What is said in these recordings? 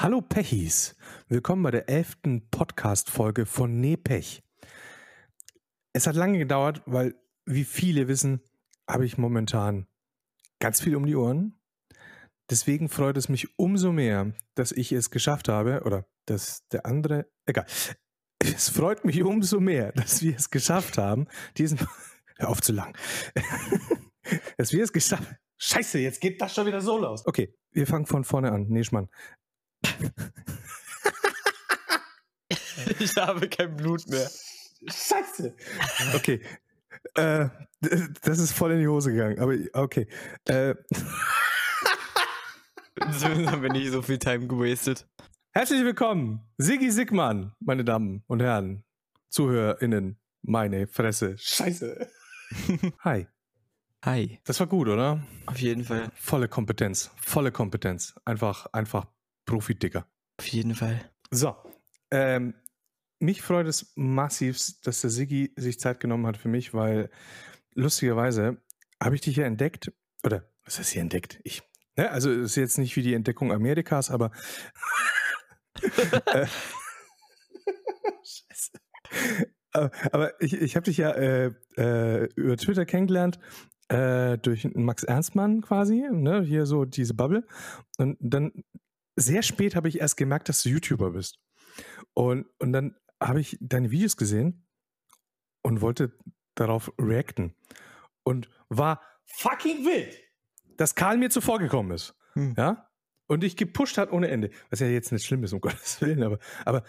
Hallo Pechis, willkommen bei der elften Podcast-Folge von Nepech. Es hat lange gedauert, weil, wie viele wissen, habe ich momentan ganz viel um die Ohren. Deswegen freut es mich umso mehr, dass ich es geschafft habe, oder dass der andere, egal. Es freut mich umso mehr, dass wir es geschafft haben, diesen, hör auf zu lang, dass wir es geschafft Scheiße, jetzt geht das schon wieder so los. Okay, wir fangen von vorne an. Nee, Schmann. ich habe kein Blut mehr. Scheiße. Okay. Äh, das ist voll in die Hose gegangen, aber okay. Äh. so haben wir nicht so viel Time gewastet. Herzlich willkommen, Siggi Sigmann, meine Damen und Herren, ZuhörerInnen, meine Fresse. Scheiße. Hi. Hi. Das war gut, oder? Auf jeden Fall. Volle Kompetenz. Volle Kompetenz. Einfach, einfach Profi-Dicker. Auf jeden Fall. So. Ähm, mich freut es massiv, dass der Siggi sich Zeit genommen hat für mich, weil lustigerweise habe ich dich ja entdeckt, oder was ist hier entdeckt? Ich, ne, also es ist jetzt nicht wie die Entdeckung Amerikas, aber äh, Scheiße. Aber ich, ich habe dich ja äh, äh, über Twitter kennengelernt äh, durch Max Ernstmann quasi, ne, hier so diese Bubble. Und dann sehr spät habe ich erst gemerkt, dass du YouTuber bist. Und, und dann habe ich deine Videos gesehen und wollte darauf reacten. Und war fucking wild, dass Karl mir zuvor gekommen ist. Hm. Ja? Und dich gepusht hat ohne Ende. Was ja jetzt nicht schlimm ist, um Gottes Willen, aber, aber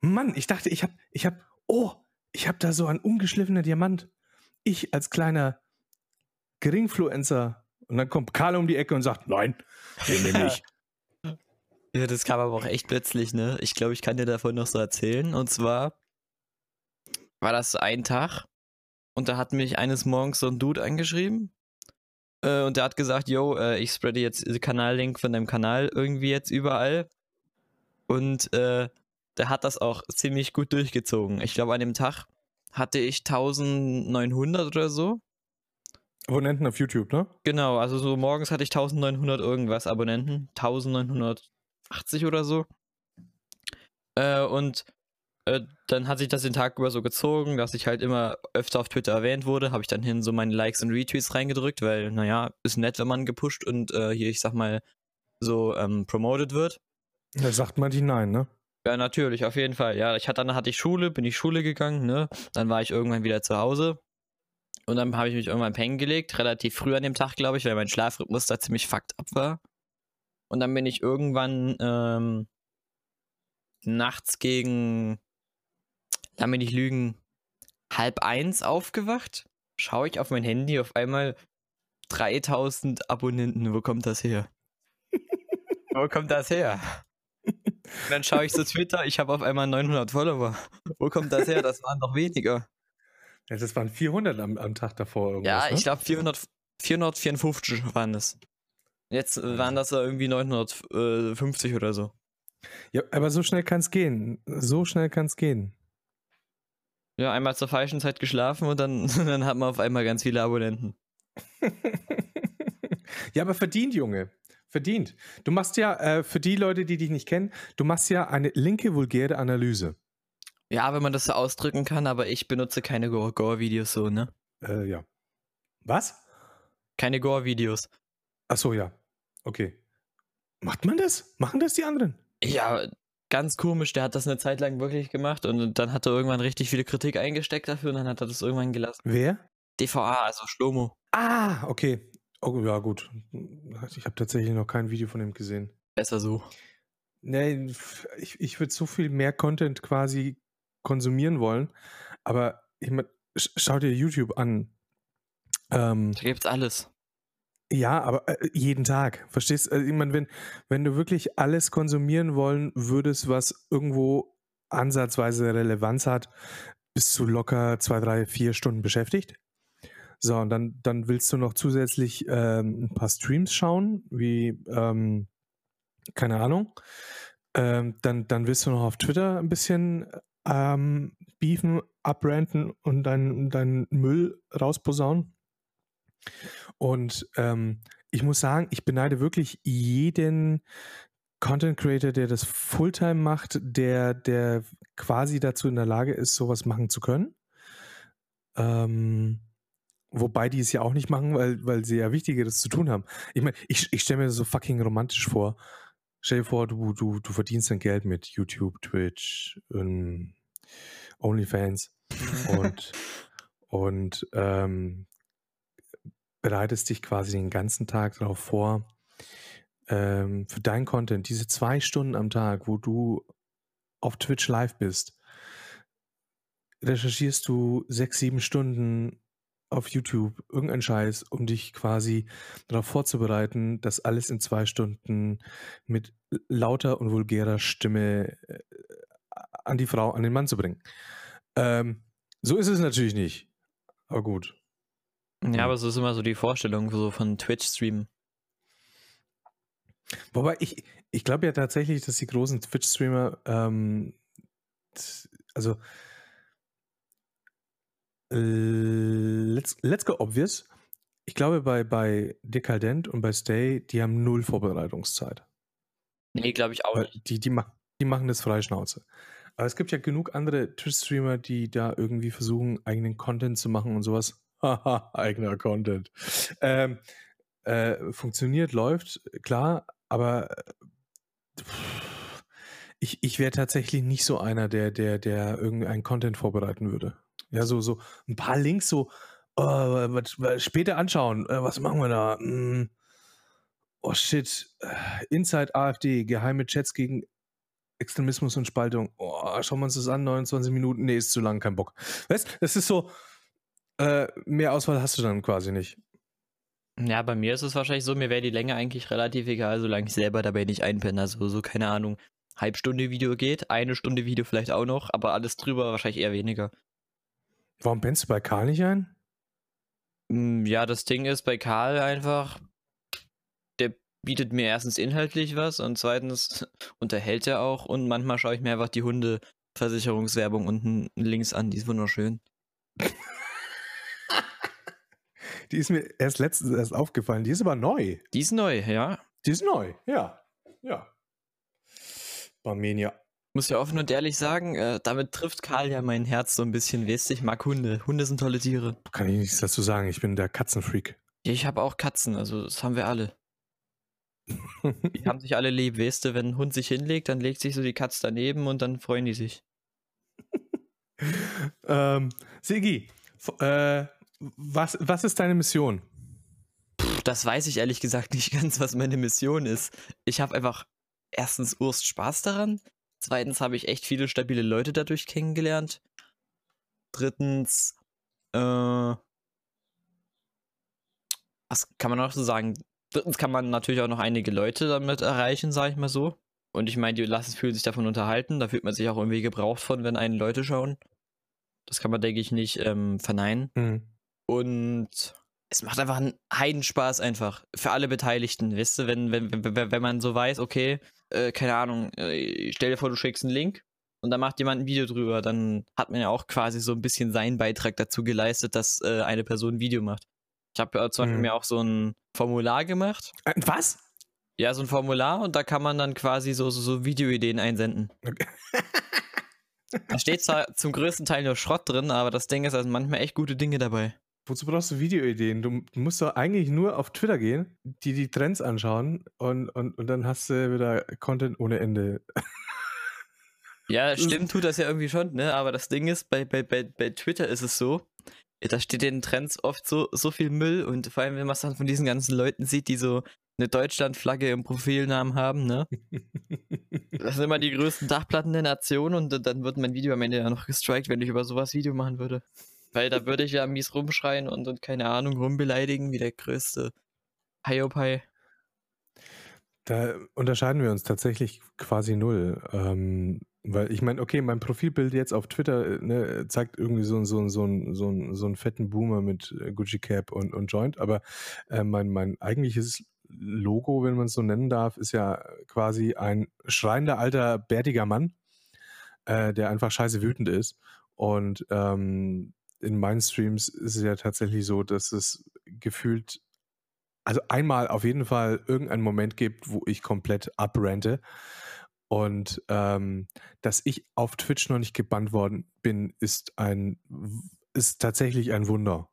Mann, ich dachte, ich habe, ich habe, oh, ich habe da so ein ungeschliffener Diamant. Ich als kleiner Geringfluencer. Und dann kommt Karl um die Ecke und sagt, nein, den nehme ich. Ja, das kam aber auch echt plötzlich, ne? Ich glaube, ich kann dir davon noch so erzählen. Und zwar war das ein Tag und da hat mich eines Morgens so ein Dude angeschrieben. Äh, und der hat gesagt, yo, äh, ich spreade jetzt den Kanallink von deinem Kanal irgendwie jetzt überall. Und äh, der hat das auch ziemlich gut durchgezogen. Ich glaube, an dem Tag hatte ich 1900 oder so. Abonnenten auf YouTube, ne? Genau, also so morgens hatte ich 1900 irgendwas Abonnenten. 1980 oder so. Äh, und äh, dann hat sich das den Tag über so gezogen, dass ich halt immer öfter auf Twitter erwähnt wurde. Habe ich dann hin so meine Likes und Retweets reingedrückt, weil, naja, ist nett, wenn man gepusht und äh, hier, ich sag mal, so ähm, promoted wird. Da sagt man die nein, ne? Ja, natürlich, auf jeden Fall. Ja, ich hatte, dann hatte ich Schule, bin ich Schule gegangen, ne? Dann war ich irgendwann wieder zu Hause. Und dann habe ich mich irgendwann pennen gelegt, relativ früh an dem Tag, glaube ich, weil mein Schlafrhythmus da ziemlich fucked up war. Und dann bin ich irgendwann ähm, nachts gegen, lass mich nicht lügen, halb eins aufgewacht. Schaue ich auf mein Handy auf einmal 3000 Abonnenten. Wo kommt das her? Wo kommt das her? Und dann schaue ich so Twitter, ich habe auf einmal 900 Follower. Wo kommt das her? Das waren doch weniger. Ja, das waren 400 am, am Tag davor. Irgendwas, ja, ich ne? glaube 400, 454 waren das. Jetzt waren das irgendwie 950 oder so. Ja, aber so schnell kann es gehen. So schnell kann es gehen. Ja, einmal zur falschen Zeit geschlafen und dann, dann hat man auf einmal ganz viele Abonnenten. ja, aber verdient, Junge. Verdient. Du machst ja, äh, für die Leute, die dich nicht kennen, du machst ja eine linke vulgäre Analyse. Ja, wenn man das so ausdrücken kann, aber ich benutze keine Gore-Videos so, ne? Äh, ja. Was? Keine Gore-Videos. Ach so, ja. Okay. Macht man das? Machen das die anderen? Ja, ganz komisch. Der hat das eine Zeit lang wirklich gemacht und dann hat er irgendwann richtig viele Kritik eingesteckt dafür und dann hat er das irgendwann gelassen. Wer? DVA, also Schlomo. Ah, okay. Oh, ja, gut. Ich habe tatsächlich noch kein Video von ihm gesehen. Besser so. Nee, ich, ich würde so viel mehr Content quasi konsumieren wollen. Aber ich mein, schau dir YouTube an. Ähm, da gibt's alles. Ja, aber äh, jeden Tag. Verstehst du? Also, ich meine, wenn, wenn du wirklich alles konsumieren wollen würdest, was irgendwo ansatzweise Relevanz hat, bist du locker zwei, drei, vier Stunden beschäftigt. So, und dann, dann willst du noch zusätzlich ähm, ein paar Streams schauen, wie, ähm, keine Ahnung. Ähm, dann, dann willst du noch auf Twitter ein bisschen ähm, beefen, abranten und deinen dein Müll rausposaunen. Und ähm, ich muss sagen, ich beneide wirklich jeden, Content Creator, der das Fulltime macht, der, der quasi dazu in der Lage ist, sowas machen zu können. Ähm, wobei die es ja auch nicht machen, weil, weil sie ja Wichtigeres zu tun haben. Ich meine, ich, ich stelle mir das so fucking romantisch vor. Stell dir vor, du, du, du verdienst dein Geld mit YouTube, Twitch, ähm, OnlyFans und, und ähm, bereitest dich quasi den ganzen Tag darauf vor, ähm, für deinen Content, diese zwei Stunden am Tag, wo du auf Twitch live bist, recherchierst du sechs, sieben Stunden auf YouTube irgendeinen Scheiß, um dich quasi darauf vorzubereiten, das alles in zwei Stunden mit lauter und vulgärer Stimme äh, an die Frau, an den Mann zu bringen. Ähm, so ist es natürlich nicht. Aber gut. Ja, aber so ist immer so die Vorstellung so von Twitch-Streamen. Wobei ich, ich glaube ja tatsächlich, dass die großen Twitch-Streamer, ähm, also let's, let's go obvious. Ich glaube, bei, bei Dekadent und bei Stay, die haben null Vorbereitungszeit. Nee, glaube ich auch nicht. Die, die, die machen das freie Schnauze. Aber es gibt ja genug andere Twitch-Streamer, die da irgendwie versuchen, eigenen Content zu machen und sowas. Eigener Content. Ähm, äh, funktioniert, läuft, klar, aber ich, ich wäre tatsächlich nicht so einer, der, der, der irgendeinen Content vorbereiten würde. Ja, so, so ein paar Links so, oh, was, was, später anschauen, äh, was machen wir da? Hm, oh shit, Inside AfD, geheime Chats gegen Extremismus und Spaltung. Oh, schauen wir uns das an, 29 Minuten, nee, ist zu lang, kein Bock. Weißt, das ist so, äh, mehr Auswahl hast du dann quasi nicht. Ja, bei mir ist es wahrscheinlich so, mir wäre die Länge eigentlich relativ egal, solange ich selber dabei nicht einpenne. Also so, keine Ahnung, Halbstunde Video geht, eine Stunde Video vielleicht auch noch, aber alles drüber wahrscheinlich eher weniger. Warum pennst du bei Karl nicht ein? Hm, ja, das Ding ist bei Karl einfach, der bietet mir erstens inhaltlich was und zweitens unterhält er auch und manchmal schaue ich mir einfach die Hundeversicherungswerbung unten links an, die ist wunderschön. Die ist mir erst letztens erst aufgefallen. Die ist aber neu. Die ist neu, ja. Die ist neu, ja. Ja. Barmenia. Muss ja offen und ehrlich sagen, äh, damit trifft Karl ja mein Herz so ein bisschen. Weißt ich mag Hunde. Hunde sind tolle Tiere. Kann ich nichts dazu sagen. Ich bin der Katzenfreak. Ja, ich habe auch Katzen, also das haben wir alle. die haben sich alle lieb, weißt du, wenn ein Hund sich hinlegt, dann legt sich so die Katze daneben und dann freuen die sich. ähm, Sigi, äh, was, was ist deine Mission? Puh, das weiß ich ehrlich gesagt nicht ganz, was meine Mission ist. Ich habe einfach erstens Urst Spaß daran. Zweitens habe ich echt viele stabile Leute dadurch kennengelernt. Drittens, äh, was kann man noch so sagen? Drittens kann man natürlich auch noch einige Leute damit erreichen, sage ich mal so. Und ich meine, die Lasses fühlen sich davon unterhalten. Da fühlt man sich auch irgendwie gebraucht von, wenn einen Leute schauen. Das kann man, denke ich, nicht ähm, verneinen. Mhm. Und es macht einfach einen Heidenspaß einfach für alle Beteiligten, weißt du, wenn, wenn, wenn, wenn man so weiß, okay, äh, keine Ahnung, äh, stell dir vor, du schickst einen Link und da macht jemand ein Video drüber, dann hat man ja auch quasi so ein bisschen seinen Beitrag dazu geleistet, dass äh, eine Person ein Video macht. Ich habe ja zum Beispiel mhm. mir auch so ein Formular gemacht. Äh, was? Ja, so ein Formular und da kann man dann quasi so, so, so Videoideen einsenden. Okay. da steht zwar zum größten Teil nur Schrott drin, aber das Ding ist also manchmal echt gute Dinge dabei. Wozu brauchst du Videoideen? Du, musst doch eigentlich nur auf Twitter gehen, die die Trends anschauen und, und, und dann hast du wieder Content ohne Ende. Ja, stimmt, tut das ja irgendwie schon, ne? Aber das Ding ist, bei, bei, bei, bei Twitter ist es so, da steht in den Trends oft so, so viel Müll und vor allem, wenn man es dann von diesen ganzen Leuten sieht, die so eine Deutschlandflagge im Profilnamen haben, ne? Das sind immer die größten Dachplatten der Nation und dann wird mein Video am Ende ja noch gestrikt, wenn ich über sowas Video machen würde. Weil da würde ich ja mies rumschreien und, und keine Ahnung, rumbeleidigen wie der größte Hiopai. Da unterscheiden wir uns tatsächlich quasi null. Ähm, weil ich meine, okay, mein Profilbild jetzt auf Twitter ne, zeigt irgendwie so, so, so, so, so einen fetten Boomer mit äh, Gucci Cap und, und Joint, aber äh, mein, mein eigentliches Logo, wenn man es so nennen darf, ist ja quasi ein schreiender alter, bärtiger Mann, äh, der einfach scheiße wütend ist. Und ähm, in meinen Streams ist es ja tatsächlich so, dass es gefühlt also einmal auf jeden Fall irgendeinen Moment gibt, wo ich komplett abrente. Und ähm, dass ich auf Twitch noch nicht gebannt worden bin, ist ein ist tatsächlich ein Wunder.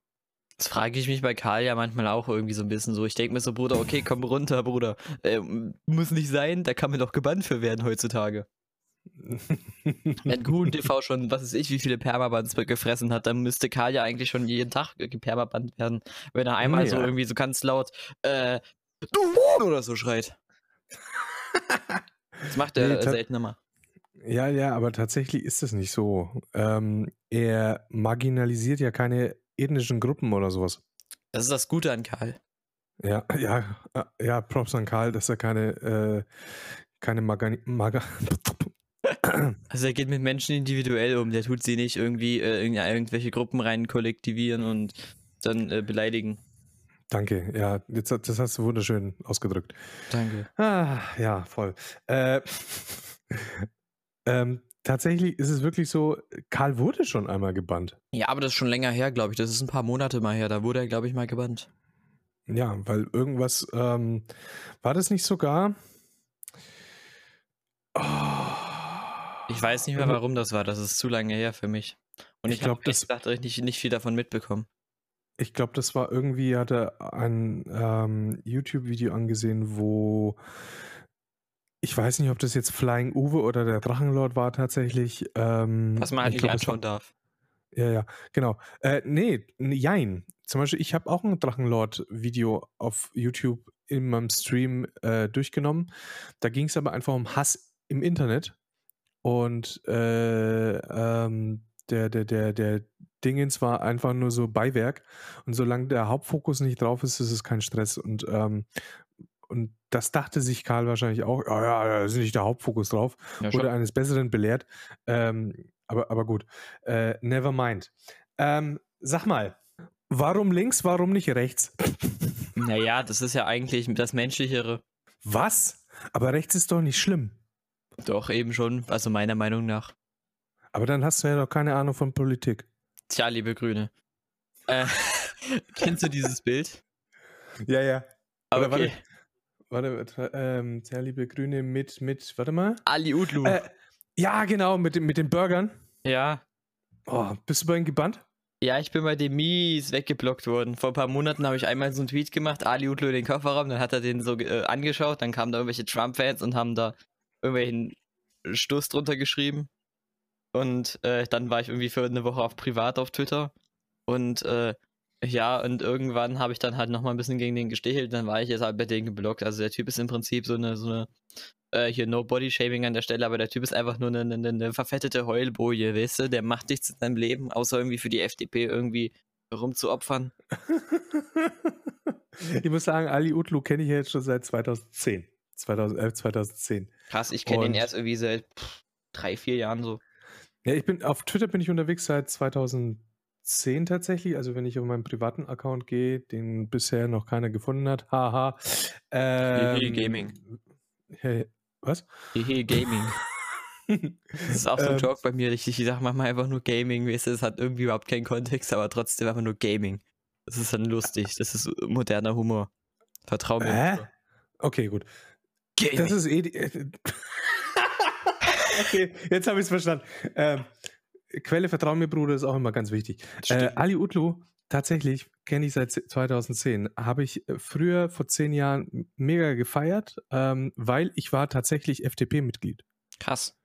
Das frage ich mich bei Karl ja manchmal auch irgendwie so ein bisschen so. Ich denke mir so, Bruder, okay, komm runter, Bruder. Äh, muss nicht sein, da kann man doch gebannt für werden heutzutage. Wenn Kuhn TV schon, was weiß ich, wie viele Permabands gefressen hat, dann müsste Karl ja eigentlich schon jeden Tag gepermabannt werden. Wenn er einmal ja. so irgendwie so ganz laut, äh, du oder so schreit. Das macht er nee, seltener mal. Ja, ja, aber tatsächlich ist es nicht so. Ähm, er marginalisiert ja keine ethnischen Gruppen oder sowas. Das ist das Gute an Karl. Ja, ja, äh, ja, Props an Karl, dass er keine, äh, keine Maga, Maga Also er geht mit Menschen individuell um, der tut sie nicht irgendwie äh, irgendwelche Gruppen rein kollektivieren und dann äh, beleidigen. Danke, ja, jetzt, das hast du wunderschön ausgedrückt. Danke. Ah, ja, voll. Äh, ähm, tatsächlich ist es wirklich so, Karl wurde schon einmal gebannt. Ja, aber das ist schon länger her, glaube ich. Das ist ein paar Monate mal her. Da wurde er, glaube ich, mal gebannt. Ja, weil irgendwas, ähm, war das nicht sogar? Oh, ich weiß nicht mehr, warum das war. Das ist zu lange her für mich. Und ich, ich glaube, das dachte ich nicht, nicht viel davon mitbekommen. Ich glaube, das war irgendwie, hat er ein ähm, YouTube-Video angesehen, wo ich weiß nicht, ob das jetzt Flying Uwe oder der Drachenlord war tatsächlich. Ähm, Was man halt nicht anschauen darf. Ja, ja, genau. Äh, nee, jein. Zum Beispiel, ich habe auch ein Drachenlord-Video auf YouTube in meinem Stream äh, durchgenommen. Da ging es aber einfach um Hass im Internet. Und äh, ähm, der, der, der, der Dingens war einfach nur so Beiwerk. Und solange der Hauptfokus nicht drauf ist, ist es kein Stress. Und, ähm, und das dachte sich Karl wahrscheinlich auch, ja, ja, da ist nicht der Hauptfokus drauf. Ja, Wurde eines Besseren belehrt. Ähm, aber, aber gut. Äh, never mind. Ähm, sag mal, warum links, warum nicht rechts? Naja, das ist ja eigentlich das Menschlichere. Was? Aber rechts ist doch nicht schlimm. Doch, eben schon, also meiner Meinung nach. Aber dann hast du ja doch keine Ahnung von Politik. Tja, liebe Grüne. Äh, kennst du dieses Bild? Ja, ja. Aber okay. warte, warte ähm, tja, liebe Grüne mit, mit, warte mal. Ali Udlu. Äh, ja, genau, mit, mit den Burgern. Ja. Oh, bist du bei ihm gebannt? Ja, ich bin bei dem mies weggeblockt worden. Vor ein paar Monaten habe ich einmal so einen Tweet gemacht, Ali Udlu in den Kofferraum, dann hat er den so äh, angeschaut, dann kamen da irgendwelche Trump-Fans und haben da irgendwelchen Stoß drunter geschrieben. Und äh, dann war ich irgendwie für eine Woche auf privat auf Twitter. Und äh, ja, und irgendwann habe ich dann halt nochmal ein bisschen gegen den gestählt. Dann war ich jetzt halt bei denen geblockt. Also der Typ ist im Prinzip so eine, so eine, äh, hier no Body Shaming an der Stelle, aber der Typ ist einfach nur eine, eine, eine verfettete Heulboje, weißt du? Der macht nichts in seinem Leben, außer irgendwie für die FDP irgendwie rumzuopfern. ich muss sagen, Ali Utlu kenne ich jetzt schon seit 2010. 2011, 2010. Krass, ich kenne ihn erst irgendwie seit pff, drei, vier Jahren so. Ja, ich bin auf Twitter bin ich unterwegs seit 2010 tatsächlich. Also wenn ich auf meinen privaten Account gehe, den bisher noch keiner gefunden hat. Haha. Ähm, Hehe Gaming. Hey, was? Hehe Gaming. das ist auch so ein ähm, Joke bei mir. Ich, ich sage manchmal einfach nur Gaming. Weißt du, es hat irgendwie überhaupt keinen Kontext, aber trotzdem einfach nur Gaming. Das ist dann lustig. Das ist moderner Humor. Vertrau mir. Äh? Okay, gut. Gaming. Das ist eh. Die, okay, jetzt habe ich es verstanden. Ähm, Quelle Vertrauen mir, Bruder, ist auch immer ganz wichtig. Äh, Ali Utlu, tatsächlich kenne ich seit 2010. Habe ich äh, früher vor zehn Jahren mega gefeiert, ähm, weil ich war tatsächlich FDP-Mitglied. Krass.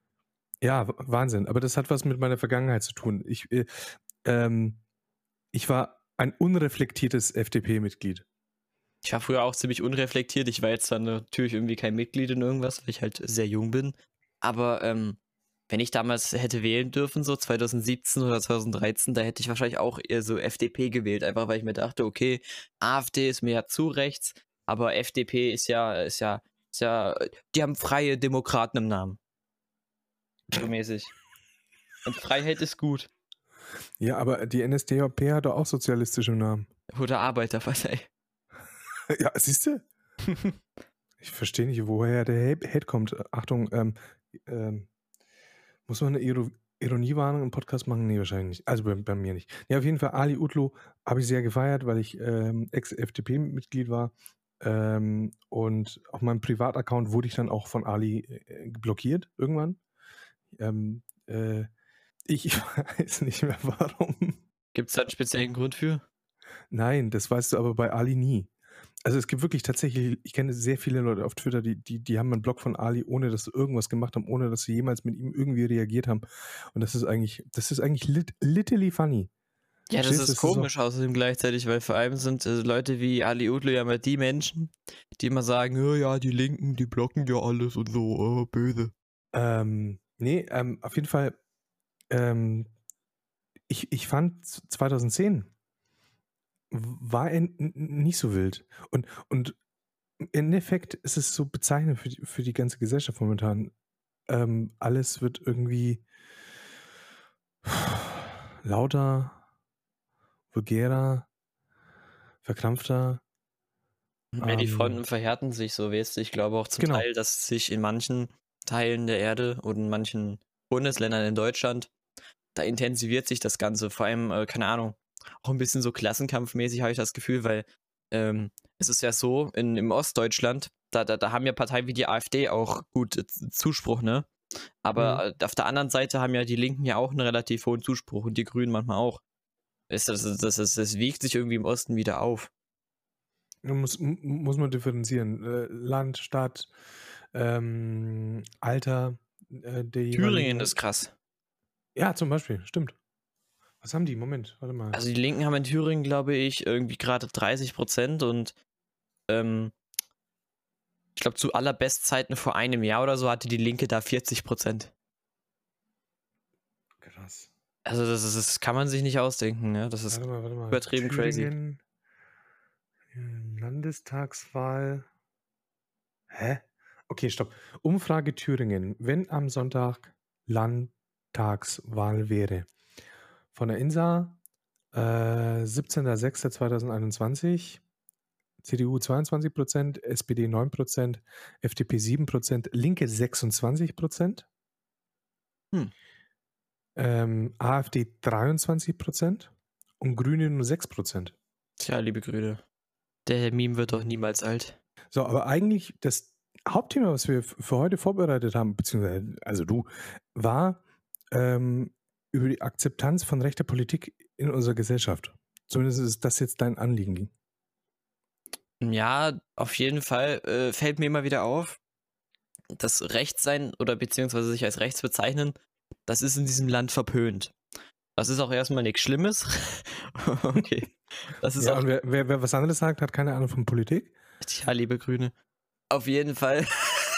Ja, Wahnsinn. Aber das hat was mit meiner Vergangenheit zu tun. Ich, äh, ähm, ich war ein unreflektiertes FDP-Mitglied. Ich war früher auch ziemlich unreflektiert. Ich war jetzt dann natürlich irgendwie kein Mitglied in irgendwas, weil ich halt sehr jung bin. Aber ähm, wenn ich damals hätte wählen dürfen, so 2017 oder 2013, da hätte ich wahrscheinlich auch eher so FDP gewählt, einfach weil ich mir dachte, okay, AfD ist mir ja zu rechts, aber FDP ist ja, ist ja, ist ja, die haben freie Demokraten im Namen. So mäßig. Und Freiheit ist gut. Ja, aber die NSDAP hat doch auch sozialistische Namen. Oder Arbeiterpartei. Ja, siehst du? ich verstehe nicht, woher der Hate kommt. Achtung, ähm, ähm, muss man eine Ironiewarnung im Podcast machen? Nee, wahrscheinlich nicht. Also bei, bei mir nicht. Ja, auf jeden Fall, Ali Utlu habe ich sehr gefeiert, weil ich ähm, Ex-FDP-Mitglied war. Ähm, und auf meinem Privataccount wurde ich dann auch von Ali äh, blockiert irgendwann. Ähm, äh, ich weiß nicht mehr warum. Gibt es da einen speziellen Grund für? Nein, das weißt du aber bei Ali nie. Also es gibt wirklich tatsächlich, ich kenne sehr viele Leute auf Twitter, die, die, die haben einen Blog von Ali, ohne dass sie irgendwas gemacht haben, ohne dass sie jemals mit ihm irgendwie reagiert haben. Und das ist eigentlich, das ist eigentlich lit, literally funny. Ja, das Verstehst, ist das komisch ist außerdem gleichzeitig, weil vor allem sind äh, Leute wie Ali Udlo ja immer die Menschen, die immer sagen, oh, ja, die Linken, die blocken ja alles und so, oh, böse. Ähm, nee, ähm, auf jeden Fall, ähm, ich, ich fand 2010 war er nicht so wild. Und, und im Endeffekt ist es so bezeichnend für die, für die ganze Gesellschaft momentan. Ähm, alles wird irgendwie lauter, vulgärer, verkrampfter. Ja, die ähm, Fronten verhärten sich so, du. Ich glaube auch zum genau. Teil, dass sich in manchen Teilen der Erde und in manchen Bundesländern in Deutschland, da intensiviert sich das Ganze. Vor allem, äh, keine Ahnung, auch ein bisschen so klassenkampfmäßig, habe ich das Gefühl, weil ähm, es ist ja so, in, im Ostdeutschland, da, da, da haben ja Parteien wie die AfD auch gut äh, Zuspruch, ne? Aber mhm. auf der anderen Seite haben ja die Linken ja auch einen relativ hohen Zuspruch und die Grünen manchmal auch. Ist das, das, das, das wiegt sich irgendwie im Osten wieder auf. Muss, muss man differenzieren. Äh, Land, Stadt, ähm, Alter äh, Thüringen ist krass. Ja, zum Beispiel, stimmt. Was haben die? Moment, warte mal. Also die Linken haben in Thüringen, glaube ich, irgendwie gerade 30 Prozent und ähm, ich glaube, zu allerbestzeiten vor einem Jahr oder so hatte die Linke da 40 Prozent. Krass. Also das, ist, das kann man sich nicht ausdenken, ne? Das ist warte mal, warte mal. übertrieben Thüringen, crazy. Landestagswahl. Hä? Okay, stopp. Umfrage Thüringen. Wenn am Sonntag Landtagswahl wäre, von der INSA, äh, 17.06.2021, CDU 22 Prozent, SPD 9 Prozent, FDP 7 Prozent, Linke 26 Prozent, hm. ähm, AfD 23 Prozent und Grüne nur 6 Prozent. Tja, liebe Grüne, der Meme wird doch niemals alt. So, aber eigentlich das Hauptthema, was wir für heute vorbereitet haben, beziehungsweise, also du, war ähm, über die Akzeptanz von rechter Politik in unserer Gesellschaft. Zumindest ist das jetzt dein Anliegen. Ja, auf jeden Fall äh, fällt mir immer wieder auf, dass Rechtssein oder beziehungsweise sich als rechts bezeichnen, das ist in diesem Land verpönt. Das ist auch erstmal nichts Schlimmes. okay. Das ist ja, auch, wer, wer, wer was anderes sagt, hat keine Ahnung von Politik. Tja, liebe Grüne. Auf jeden Fall.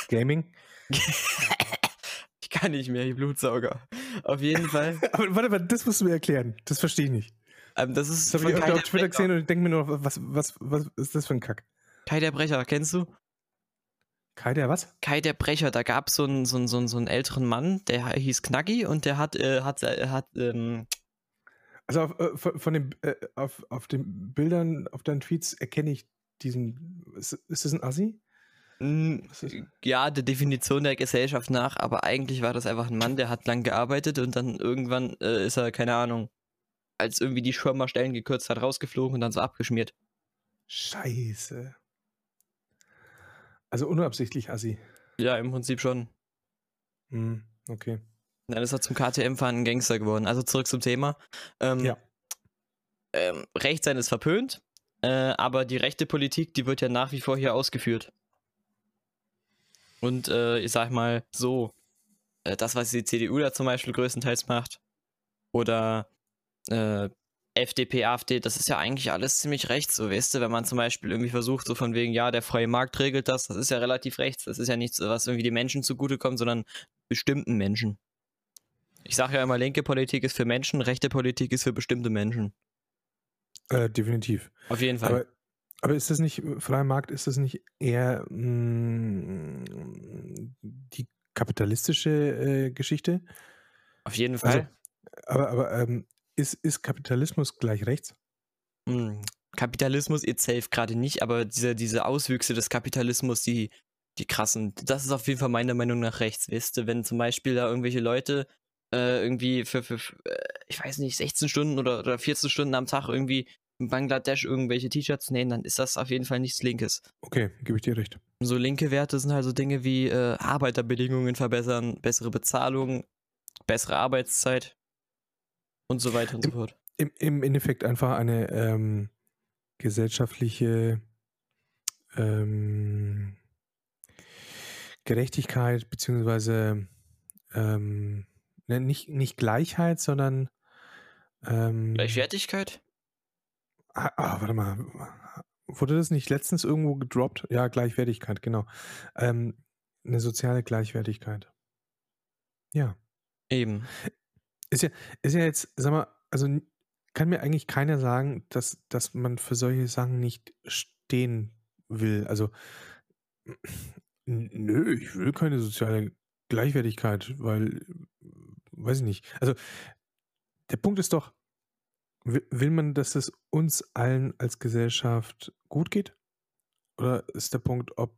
Gaming. ich kann nicht mehr, die Blutsauger. Auf jeden Fall. Aber warte, warte, das musst du mir erklären. Das verstehe ich nicht. Ähm, das ist das habe ich auf Twitter gesehen und ich denke mir nur, was, was, was ist das für ein Kack? Kai der Brecher, kennst du? Kai der was? Kai der Brecher, da gab so es so, einen, so, einen, so einen älteren Mann, der hieß Knacki und der hat, äh, hat, äh, hat ähm also auf, äh, von, dem, äh, auf, auf den Bildern, auf deinen Tweets erkenne ich diesen, ist, ist das ein Assi? Ja, der Definition der Gesellschaft nach, aber eigentlich war das einfach ein Mann, der hat lang gearbeitet und dann irgendwann äh, ist er, keine Ahnung, als irgendwie die Schirmer Stellen gekürzt hat, rausgeflogen und dann so abgeschmiert. Scheiße. Also unabsichtlich Assi. Ja, im Prinzip schon. Hm, okay. Dann ist er zum KTM-fahrenden Gangster geworden. Also zurück zum Thema. Ähm, ja. Ähm, Rechtssein ist verpönt, äh, aber die rechte Politik, die wird ja nach wie vor hier ausgeführt. Und äh, ich sag mal so, äh, das, was die CDU da zum Beispiel größtenteils macht, oder äh, FDP, AfD, das ist ja eigentlich alles ziemlich rechts, so weißt du, wenn man zum Beispiel irgendwie versucht, so von wegen, ja, der freie Markt regelt das, das ist ja relativ rechts, das ist ja nichts, was irgendwie die Menschen zugutekommt, sondern bestimmten Menschen. Ich sage ja immer, linke Politik ist für Menschen, rechte Politik ist für bestimmte Menschen. Äh, definitiv. Auf jeden Fall. Aber aber ist das nicht, freier Markt, ist das nicht eher mh, die kapitalistische äh, Geschichte? Auf jeden also, Fall. Also, aber aber ähm, ist, ist Kapitalismus gleich rechts? Hm, Kapitalismus itself gerade nicht, aber diese, diese Auswüchse des Kapitalismus, die, die krassen, das ist auf jeden Fall meiner Meinung nach rechts, weißt du, wenn zum Beispiel da irgendwelche Leute äh, irgendwie für, für, für, äh, ich weiß nicht, 16 Stunden oder, oder 14 Stunden am Tag irgendwie in Bangladesch irgendwelche T-Shirts nähen, dann ist das auf jeden Fall nichts Linkes. Okay, gebe ich dir recht. So linke Werte sind halt so Dinge wie äh, Arbeiterbedingungen verbessern, bessere Bezahlung, bessere Arbeitszeit und so weiter und Im, so fort. Im, Im Endeffekt einfach eine ähm, gesellschaftliche ähm, Gerechtigkeit beziehungsweise ähm, ne, nicht, nicht Gleichheit, sondern ähm, Gleichwertigkeit? Ah, ah, warte mal. Wurde das nicht letztens irgendwo gedroppt? Ja, Gleichwertigkeit, genau. Ähm, eine soziale Gleichwertigkeit. Ja. Eben. Ist ja, ist ja jetzt, sag mal, also kann mir eigentlich keiner sagen, dass, dass man für solche Sachen nicht stehen will. Also, nö, ich will keine soziale Gleichwertigkeit, weil, weiß ich nicht. Also, der Punkt ist doch, will man, dass es uns allen als Gesellschaft gut geht? Oder ist der Punkt, ob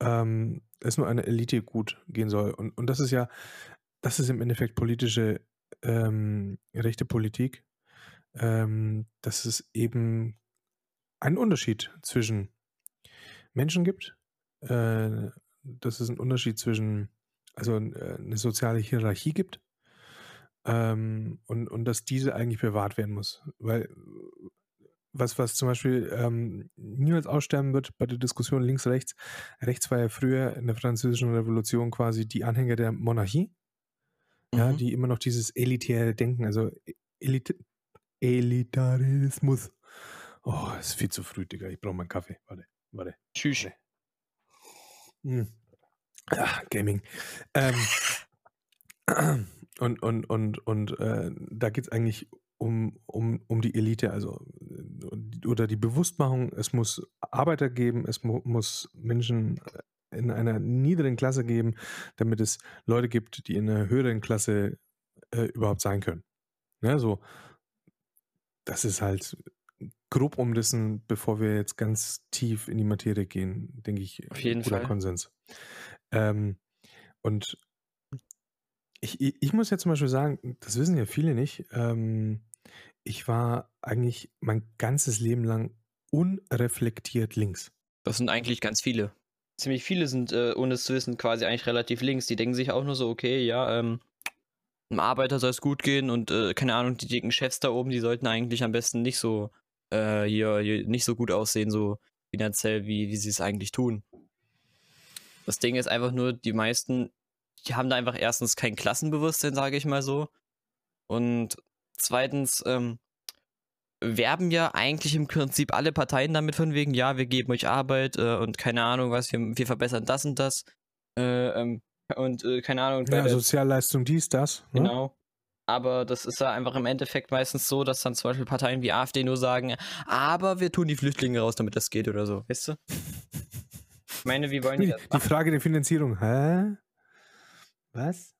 ähm, es nur einer Elite gut gehen soll? Und, und das ist ja, das ist im Endeffekt politische, ähm, rechte Politik, ähm, dass es eben einen Unterschied zwischen Menschen gibt, äh, dass es einen Unterschied zwischen, also äh, eine soziale Hierarchie gibt ähm, und, und dass diese eigentlich bewahrt werden muss. Weil was, was zum Beispiel ähm, niemals aussterben wird bei der Diskussion links-rechts. Rechts war ja früher in der französischen Revolution quasi die Anhänger der Monarchie, mhm. ja, die immer noch dieses elitäre Denken, also Elit Elitarismus. Oh, ist viel zu früh, Digga. Ich brauche meinen Kaffee. Warte, warte. Tschüss. Hm. Ja, Gaming. Ähm, und, und, und, und äh, da geht es eigentlich um, um, um die Elite, also äh, oder die Bewusstmachung, es muss Arbeiter geben, es mu muss Menschen äh, in einer niederen Klasse geben, damit es Leute gibt, die in einer höheren Klasse äh, überhaupt sein können. Ja, so, das ist halt grob umrissen, bevor wir jetzt ganz tief in die Materie gehen, denke ich, Auf jeden guter Fall. Konsens. Ähm, und ich, ich, ich, muss ja zum Beispiel sagen, das wissen ja viele nicht. Ähm, ich war eigentlich mein ganzes Leben lang unreflektiert links. Das sind eigentlich ganz viele. Ziemlich viele sind, äh, ohne es zu wissen, quasi eigentlich relativ links. Die denken sich auch nur so, okay, ja, ähm, einem Arbeiter soll es gut gehen und äh, keine Ahnung, die dicken Chefs da oben, die sollten eigentlich am besten nicht so äh, hier, hier, nicht so gut aussehen, so finanziell, wie, wie sie es eigentlich tun. Das Ding ist einfach nur, die meisten die haben da einfach erstens kein Klassenbewusstsein, sage ich mal so. Und zweitens ähm, werben ja eigentlich im Prinzip alle Parteien damit von wegen, ja, wir geben euch Arbeit äh, und keine Ahnung was, wir, wir verbessern das und das. Äh, ähm, und äh, keine Ahnung. Ja, Sozialleistung dies, das. Ne? Genau. Aber das ist ja einfach im Endeffekt meistens so, dass dann zum Beispiel Parteien wie AfD nur sagen, aber wir tun die Flüchtlinge raus, damit das geht oder so, weißt du? Ich meine, wie wollen die das machen? Die Frage der Finanzierung, hä? Was?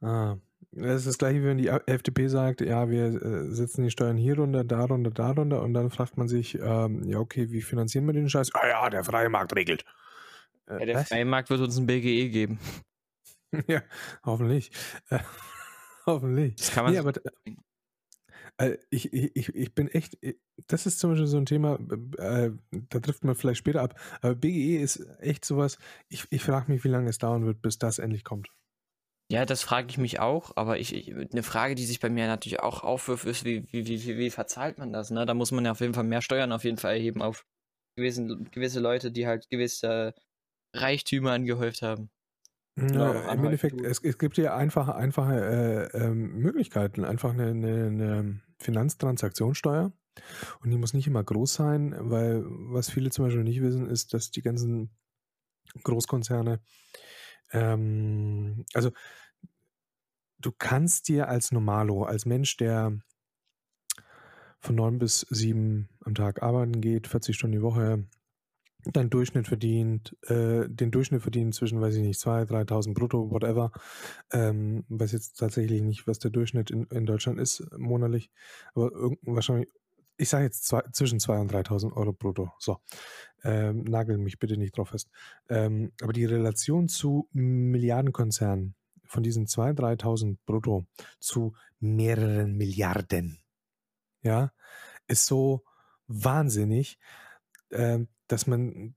Ah, das ist das gleiche, wie wenn die FDP sagt, ja, wir äh, setzen die Steuern hier runter, da runter, da runter und dann fragt man sich, ähm, ja, okay, wie finanzieren wir den Scheiß? Ah ja, der freie Markt regelt. Äh, ja, der was? freie Markt wird uns ein BGE geben. ja, hoffentlich. Äh, hoffentlich. Das kann man nee, aber, ich, ich, ich bin echt, äh, das ist zum Beispiel so ein Thema, äh, da trifft man vielleicht später ab, aber BGE ist echt sowas, ich, ich frage mich, wie lange es dauern wird, bis das endlich kommt. Ja, das frage ich mich auch, aber ich, ich, eine Frage, die sich bei mir natürlich auch aufwirft, ist, wie, wie, wie, wie, verzahlt man das? Ne? Da muss man ja auf jeden Fall mehr Steuern auf jeden Fall erheben auf gewissen, gewisse Leute, die halt gewisse Reichtümer angehäuft haben. Ja, Im Endeffekt, es, es, gibt ja einfache, einfache äh, äh, Möglichkeiten. Einfach eine, eine, eine, Finanztransaktionssteuer. Und die muss nicht immer groß sein, weil was viele zum Beispiel nicht wissen, ist, dass die ganzen Großkonzerne, ähm, also du kannst dir als Normalo, als Mensch, der von neun bis sieben am Tag arbeiten geht, 40 Stunden die Woche, dein Durchschnitt verdient, äh, den Durchschnitt verdient zwischen, weiß ich nicht, 2.000, 3.000 brutto, whatever. Ähm, weiß jetzt tatsächlich nicht, was der Durchschnitt in, in Deutschland ist monatlich, aber wahrscheinlich, ich sage jetzt zwei, zwischen 2.000 und 3.000 Euro brutto. So, ähm, nagel mich bitte nicht drauf fest. Ähm, aber die Relation zu Milliardenkonzernen von diesen 2.000, 3.000 brutto zu mehreren Milliarden, ja, ist so wahnsinnig, äh, dass man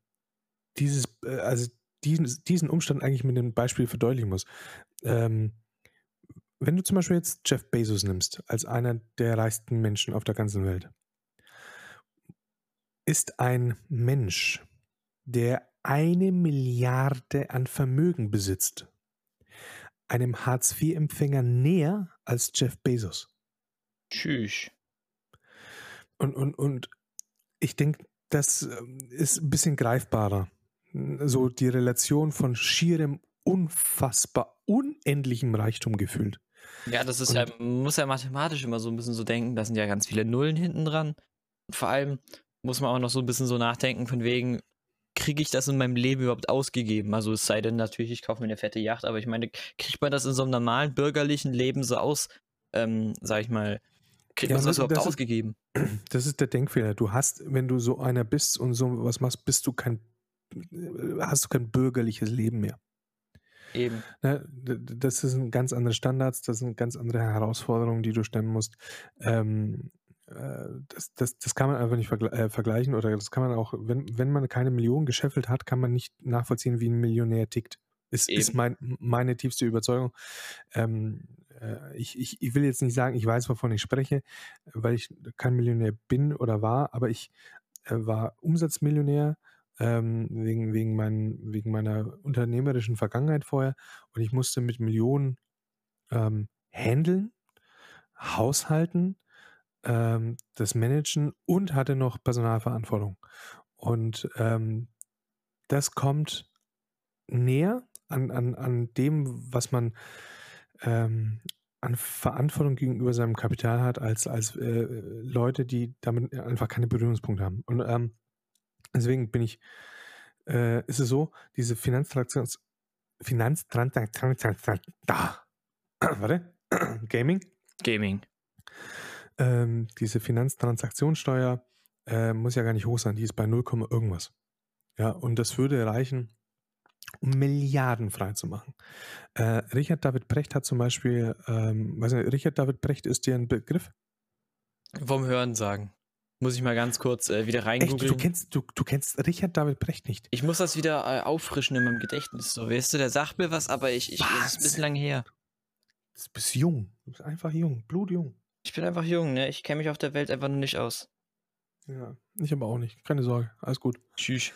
dieses, äh, also diesen, diesen Umstand eigentlich mit dem Beispiel verdeutlichen muss. Ähm, wenn du zum Beispiel jetzt Jeff Bezos nimmst, als einer der reichsten Menschen auf der ganzen Welt, ist ein Mensch, der eine Milliarde an Vermögen besitzt, einem Hartz-IV-Empfänger näher als Jeff Bezos. Tschüss. Und, und, und ich denke, das ähm, ist ein bisschen greifbarer. So die Relation von schierem, unfassbar, unendlichem Reichtum gefühlt. Ja, das ist ja, man muss ja mathematisch immer so ein bisschen so denken, da sind ja ganz viele Nullen hinten dran. Vor allem muss man auch noch so ein bisschen so nachdenken, von wegen, kriege ich das in meinem Leben überhaupt ausgegeben? Also es sei denn natürlich, ich kaufe mir eine fette Yacht, aber ich meine, kriegt man das in so einem normalen bürgerlichen Leben so aus, ähm, sag ich mal, kriegt ja, man das überhaupt das ausgegeben? Ist, das ist der Denkfehler. Du hast, wenn du so einer bist und so was machst, bist du kein, hast du kein bürgerliches Leben mehr. Eben. Ne, das sind ganz andere Standards, das sind ganz andere Herausforderungen, die du stemmen musst. Ähm, äh, das, das, das kann man einfach nicht vergle äh, vergleichen oder das kann man auch, wenn, wenn man keine Millionen gescheffelt hat, kann man nicht nachvollziehen, wie ein Millionär tickt. Ist, ist mein, meine tiefste Überzeugung. Ähm, äh, ich, ich, ich will jetzt nicht sagen, ich weiß, wovon ich spreche, weil ich kein Millionär bin oder war, aber ich äh, war Umsatzmillionär ähm, wegen, wegen, mein, wegen meiner unternehmerischen Vergangenheit vorher und ich musste mit Millionen ähm, handeln, haushalten, ähm, das Managen und hatte noch Personalverantwortung. Und ähm, das kommt näher an, an, an dem, was man ähm, an Verantwortung gegenüber seinem Kapital hat, als, als äh, Leute, die damit einfach keine Berührungspunkte haben. Und ähm, deswegen bin ich, äh, ist es so, diese Finanztransaktions, Finanztransaktions, da, warte, Gaming? Gaming ähm, diese Finanztransaktionssteuer äh, muss ja gar nicht hoch sein, die ist bei 0, irgendwas. Ja, und das würde reichen, um Milliarden freizumachen. Äh, Richard David Brecht hat zum Beispiel, ähm, weiß nicht, Richard David Brecht ist dir ein Begriff? Vom Hören sagen. Muss ich mal ganz kurz äh, wieder reingoogeln. Du kennst, du, du kennst Richard David Brecht nicht. Ich muss das wieder äh, auffrischen in meinem Gedächtnis. So, weißt du, der sagt mir was, aber ich, ich ist ein bisschen lang her. Du bist jung. Du bist einfach jung, blutjung. Ich bin einfach jung, ne? Ich kenne mich auf der Welt einfach nur nicht aus. Ja, ich aber auch nicht. Keine Sorge. Alles gut. Tschüss.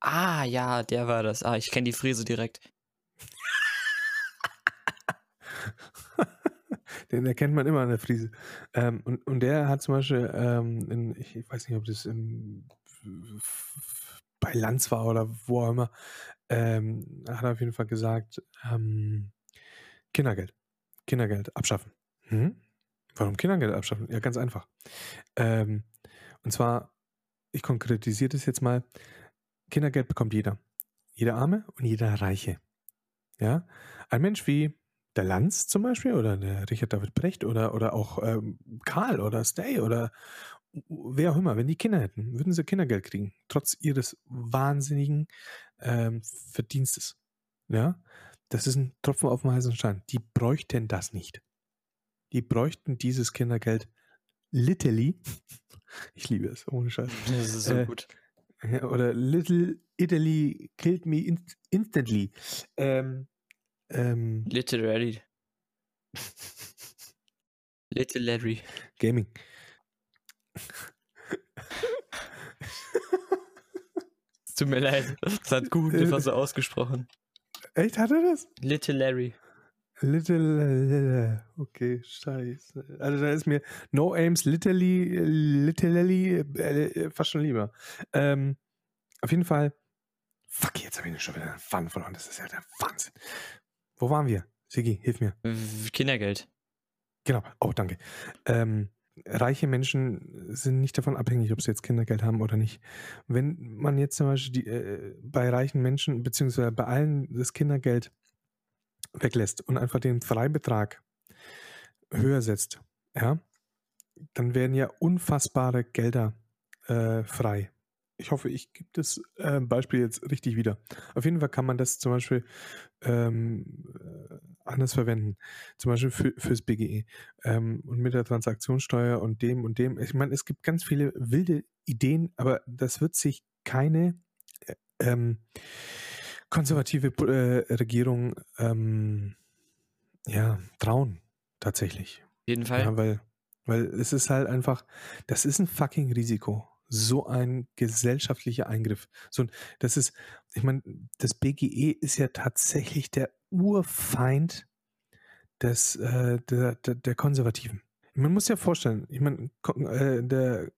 Ah, ja, der war das. Ah, ich kenne die Frise direkt. Den erkennt man immer an der Frise. Ähm, und, und der hat zum Beispiel, ähm, in, ich weiß nicht, ob das in, bei Lanz war oder wo auch immer, ähm, hat er auf jeden Fall gesagt, ähm, Kindergeld. Kindergeld abschaffen. Mhm. Warum Kindergeld abschaffen? Ja, ganz einfach. Ähm, und zwar, ich konkretisiere das jetzt mal. Kindergeld bekommt jeder. Jeder Arme und jeder Reiche. Ja? Ein Mensch wie der Lanz zum Beispiel oder der Richard David Brecht oder, oder auch ähm, Karl oder Stay oder wer auch immer, wenn die Kinder hätten, würden sie Kindergeld kriegen, trotz ihres wahnsinnigen ähm, Verdienstes. Ja, das ist ein Tropfen auf dem heißen Stein. Die bräuchten das nicht die bräuchten dieses Kindergeld literally. Ich liebe es, ohne Scheiß. Das ist so äh, gut. Oder Little Italy killed me inst instantly. Ähm, ähm, Literary. Literary. Gaming. Es tut mir leid. Das hat gut einfach so ausgesprochen. Echt, hat er das? Literary. Little, okay, scheiße. Also da ist mir No Aims literally, literally äh, fast schon lieber. Ähm, auf jeden Fall, fuck, jetzt habe ich schon wieder einen Fun verloren. Das ist ja der Wahnsinn. Wo waren wir? Sigi, hilf mir. Kindergeld. Genau. Oh, danke. Ähm, reiche Menschen sind nicht davon abhängig, ob sie jetzt Kindergeld haben oder nicht. Wenn man jetzt zum Beispiel die, äh, bei reichen Menschen, beziehungsweise bei allen das Kindergeld weglässt und einfach den Freibetrag höher setzt, ja, dann werden ja unfassbare Gelder äh, frei. Ich hoffe, ich gebe das äh, Beispiel jetzt richtig wieder. Auf jeden Fall kann man das zum Beispiel ähm, anders verwenden. Zum Beispiel für, fürs BGE. Ähm, und mit der Transaktionssteuer und dem und dem. Ich meine, es gibt ganz viele wilde Ideen, aber das wird sich keine äh, ähm, konservative äh, Regierung ähm, ja, trauen, tatsächlich. Auf jeden Fall. Ja, weil, weil es ist halt einfach, das ist ein fucking Risiko so ein gesellschaftlicher Eingriff. So, das ist, ich meine, das BGE ist ja tatsächlich der Urfeind des, äh, der, der, der Konservativen. Man muss ja vorstellen, ich meine, äh, der,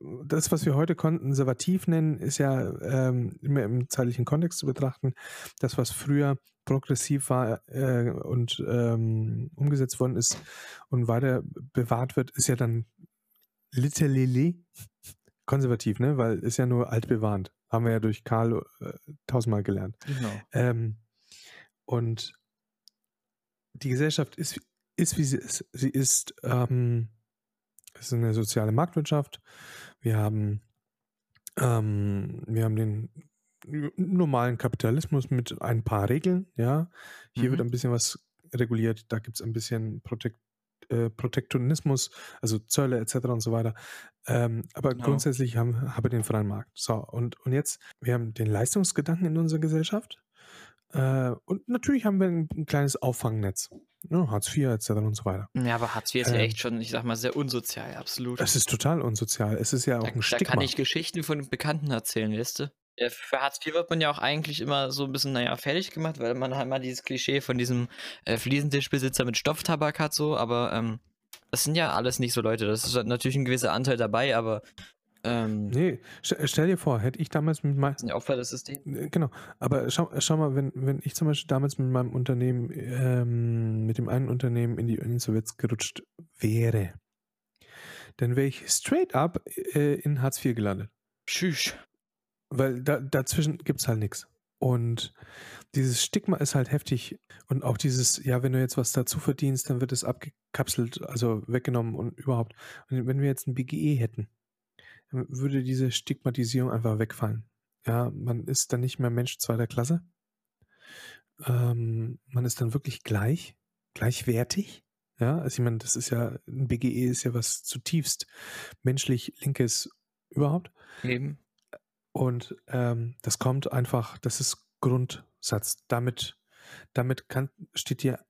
das, was wir heute konservativ nennen, ist ja ähm, immer im zeitlichen Kontext zu betrachten. Das, was früher progressiv war äh, und ähm, umgesetzt worden ist und weiter bewahrt wird, ist ja dann literally konservativ, ne? Weil ist ja nur altbewahrend. Haben wir ja durch Karl äh, tausendmal gelernt. Genau. Ähm, und die Gesellschaft ist, ist wie sie ist. Sie ist, ähm, es ist eine soziale Marktwirtschaft. Wir haben, ähm, wir haben den normalen Kapitalismus mit ein paar Regeln, ja. Hier mhm. wird ein bisschen was reguliert, da gibt es ein bisschen Protekt äh, Protektionismus, also Zölle etc. und so weiter. Ähm, aber genau. grundsätzlich haben, haben wir den freien Markt. So, und, und jetzt, wir haben den Leistungsgedanken in unserer Gesellschaft. Äh, und natürlich haben wir ein, ein kleines Auffangnetz. Ne, Hartz IV etc. und so weiter. Ja, aber Hartz IV ist ähm, ja echt schon, ich sag mal, sehr unsozial, absolut. Es ist total unsozial. Es ist ja auch da, ein Stigma. Da kann ich Geschichten von Bekannten erzählen, weißt du? Für Hartz IV wird man ja auch eigentlich immer so ein bisschen, naja, fertig gemacht, weil man halt mal dieses Klischee von diesem äh, Fliesentischbesitzer mit Stofftabak hat, so, aber ähm, das sind ja alles nicht so Leute. Das ist natürlich ein gewisser Anteil dabei, aber. Ähm, nee, stell dir vor, hätte ich damals mit meinem. Das ist ein Opfer des Systems. Äh, genau, aber schau, schau mal, wenn, wenn ich zum Beispiel damals mit meinem Unternehmen, ähm, mit dem einen Unternehmen in die, Sowjets gerutscht wäre, dann wäre ich straight up äh, in Hartz IV gelandet. Tschüss. Weil da, dazwischen gibt es halt nichts. Und dieses Stigma ist halt heftig. Und auch dieses, ja, wenn du jetzt was dazu verdienst, dann wird es abgekapselt, also weggenommen und überhaupt. Und wenn wir jetzt ein BGE hätten, würde diese Stigmatisierung einfach wegfallen. Ja, man ist dann nicht mehr Mensch zweiter Klasse. Ähm, man ist dann wirklich gleich, gleichwertig. Ja, also ich meine, das ist ja, ein BGE ist ja was zutiefst menschlich Linkes überhaupt. Eben. Und ähm, das kommt einfach, das ist Grundsatz. Damit, damit kann, steht dir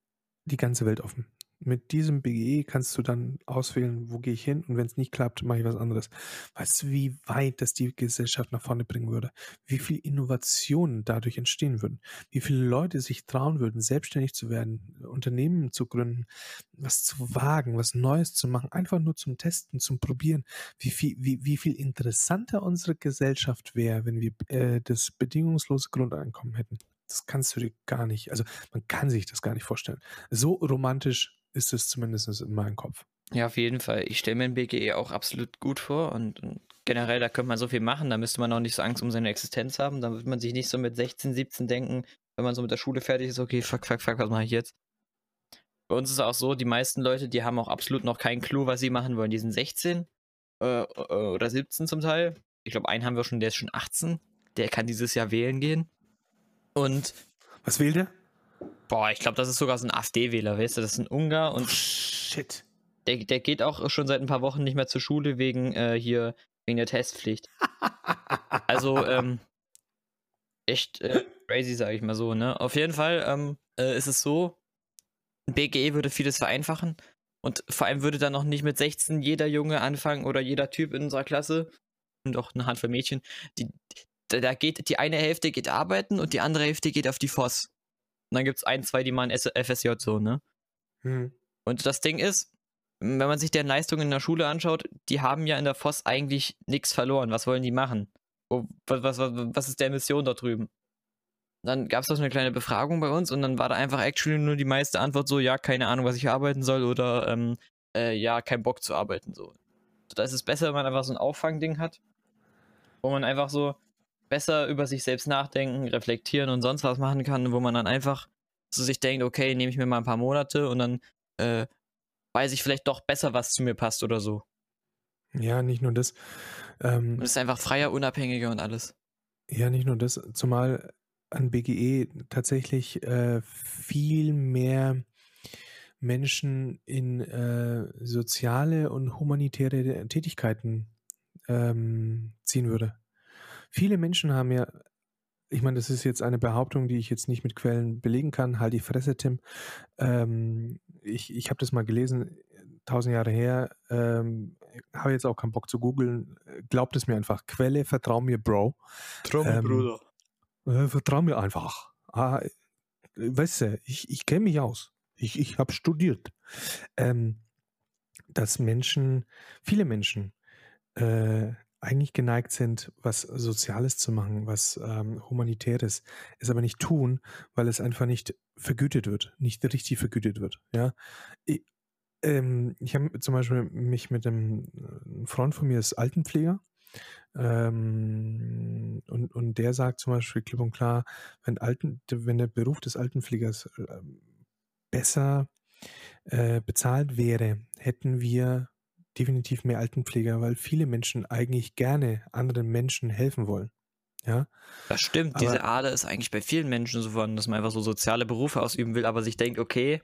die ganze Welt offen mit diesem BGE kannst du dann auswählen, wo gehe ich hin und wenn es nicht klappt, mache ich was anderes. Weißt du, wie weit das die Gesellschaft nach vorne bringen würde? Wie viel Innovationen dadurch entstehen würden? Wie viele Leute sich trauen würden, selbstständig zu werden, Unternehmen zu gründen, was zu wagen, was Neues zu machen, einfach nur zum Testen, zum Probieren? Wie viel, wie, wie viel interessanter unsere Gesellschaft wäre, wenn wir äh, das bedingungslose Grundeinkommen hätten? Das kannst du dir gar nicht, also man kann sich das gar nicht vorstellen. So romantisch ist es zumindest in meinem Kopf. Ja, auf jeden Fall. Ich stelle mir ein BGE auch absolut gut vor und, und, generell, da könnte man so viel machen, da müsste man auch nicht so Angst um seine Existenz haben, da wird man sich nicht so mit 16, 17 denken, wenn man so mit der Schule fertig ist, okay, fuck, fuck, fuck, was mache ich jetzt? Bei uns ist es auch so, die meisten Leute, die haben auch absolut noch keinen Clou, was sie machen wollen. Die sind 16 äh, äh, oder 17 zum Teil. Ich glaube, einen haben wir schon, der ist schon 18. Der kann dieses Jahr wählen gehen. Und. Was wählt er? Boah, ich glaube, das ist sogar so ein AfD-Wähler, weißt du? Das ist ein Ungar und. Oh, shit. Der, der geht auch schon seit ein paar Wochen nicht mehr zur Schule wegen äh, hier, wegen der Testpflicht. also, ähm, echt äh, crazy, sage ich mal so, ne? Auf jeden Fall ähm, äh, ist es so, ein BGE würde vieles vereinfachen und vor allem würde dann noch nicht mit 16 jeder Junge anfangen oder jeder Typ in unserer Klasse und auch eine Handvoll Mädchen, die, da geht die eine Hälfte geht arbeiten und die andere Hälfte geht auf die FOS. Dann gibt es ein, zwei, die machen FSJ so, ne? Mhm. Und das Ding ist, wenn man sich deren Leistungen in der Schule anschaut, die haben ja in der FOS eigentlich nichts verloren. Was wollen die machen? was, was, was, was ist der Mission da drüben? Dann gab es so eine kleine Befragung bei uns und dann war da einfach actually nur die meiste Antwort so, ja, keine Ahnung, was ich arbeiten soll oder ähm, äh, ja, kein Bock zu arbeiten. So. Da ist es besser, wenn man einfach so ein Auffangding hat, wo man einfach so, besser über sich selbst nachdenken, reflektieren und sonst was machen kann, wo man dann einfach so sich denkt, okay, nehme ich mir mal ein paar Monate und dann äh, weiß ich vielleicht doch besser, was zu mir passt oder so. Ja, nicht nur das. Ähm, und ist einfach freier, unabhängiger und alles. Ja, nicht nur das, zumal an BGE tatsächlich äh, viel mehr Menschen in äh, soziale und humanitäre Tätigkeiten ähm, ziehen würde. Viele Menschen haben ja, ich meine, das ist jetzt eine Behauptung, die ich jetzt nicht mit Quellen belegen kann. Halt die Fresse, Tim. Ähm, ich ich habe das mal gelesen, tausend Jahre her. Ähm, habe jetzt auch keinen Bock zu googeln. Glaubt es mir einfach. Quelle, vertrau mir, Bro. Trau mir, Ähm, Bruder. Äh, vertrau mir einfach. Ah, weißt du, ich, ich kenne mich aus. Ich, ich habe studiert. Ähm, dass Menschen, viele Menschen, äh, eigentlich geneigt sind, was Soziales zu machen, was ähm, Humanitäres, es aber nicht tun, weil es einfach nicht vergütet wird, nicht richtig vergütet wird. Ja, ich, ähm, ich habe zum Beispiel mich mit einem ein Freund von mir ist Altenpfleger ähm, und, und der sagt zum Beispiel klipp und klar, wenn, Alten, wenn der Beruf des Altenpflegers ähm, besser äh, bezahlt wäre, hätten wir definitiv mehr Altenpfleger, weil viele Menschen eigentlich gerne anderen Menschen helfen wollen. Ja, Das stimmt, Aber- diese Ader ist eigentlich bei vielen Menschen so vorhanden, dass man einfach so soziale Berufe ausüben will, aber sich denkt, okay,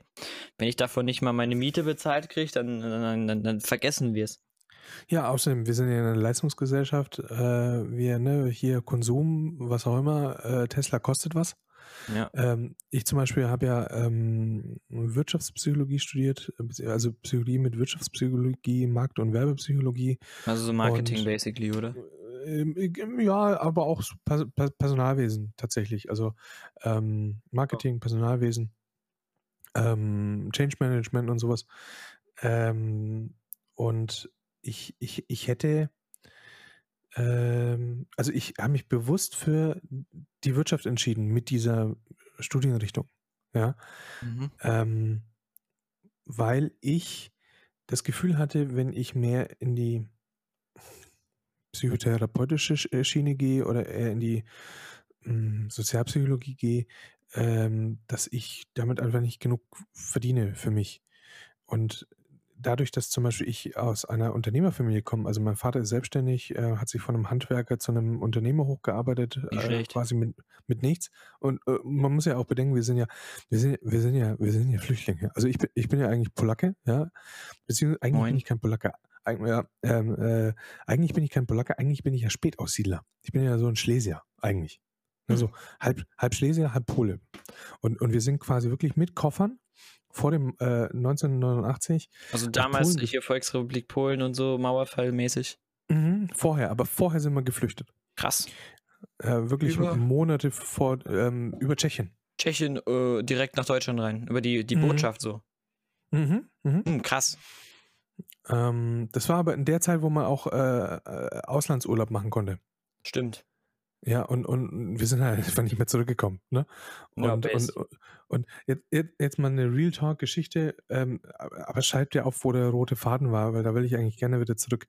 wenn ich davon nicht mal meine Miete bezahlt kriege, dann, dann, dann, dann vergessen wir es. Ja, außerdem, wir sind ja eine Leistungsgesellschaft. Äh, wir, ne, hier Konsum, was auch immer, äh, Tesla kostet was. Ja. Ähm, ich zum Beispiel habe ja ähm, Wirtschaftspsychologie studiert, äh, also Psychologie mit Wirtschaftspsychologie, Markt- und Werbepsychologie. Also so Marketing Und- basically, oder? Ähm, ja, aber auch Pers Per- Personalwesen tatsächlich. Also ähm, Marketing, Personalwesen, ähm, Change Management und sowas. Ähm, und ich, ich, ich hätte, ähm, also ich habe mich bewusst für die Wirtschaft entschieden mit dieser Studienrichtung. Ja, Mhm. ähm, weil ich das Gefühl hatte, wenn ich mehr in die psychotherapeutische Sch- äh, Schiene gehe oder eher in die mh, Sozialpsychologie gehe, ähm, dass ich damit einfach nicht genug verdiene für mich. Und dadurch, dass zum Beispiel ich aus einer Unternehmerfamilie komme, also mein Vater ist selbstständig, äh, hat sich von einem Handwerker zu einem Unternehmer hochgearbeitet, äh, quasi mit, mit nichts. Und äh, man muss ja auch bedenken, wir sind ja, wir sind, wir sind ja, wir sind ja Flüchtlinge. Also ich bin, ich bin ja eigentlich Polacke, ja. Beziehungsweise eigentlich Moin. bin ich kein Polacke. Eig ja, ähm, äh, eigentlich bin ich kein Polacke, eigentlich bin ich ja Spätaussiedler. Ich bin ja so ein Schlesier, eigentlich. Also halb, halb Schlesier, halb Pole. Und, und wir sind quasi wirklich mit Koffern vor dem äh, 1989, Also damals Polen- hier Volksrepublik Polen und so, Mauerfall mäßig. mhm, vorher, aber vorher sind wir geflüchtet. Krass. Äh, wirklich Über- Monate vor, ähm, über Tschechien. Tschechien äh, direkt nach Deutschland rein, über die, die Mhm. Botschaft so. Mhm, mhm. Hm, krass. Ähm, das war aber in der Zeit, wo man auch äh, äh, Auslandsurlaub machen konnte. Stimmt. Ja, und, und wir sind halt einfach nicht mehr zurückgekommen. Ne? Und, Ja, und, und, und jetzt, jetzt mal eine Real Talk-Geschichte, ähm, aber aber schreibt ja auf, wo der rote Faden war, weil da will ich eigentlich gerne wieder zurück.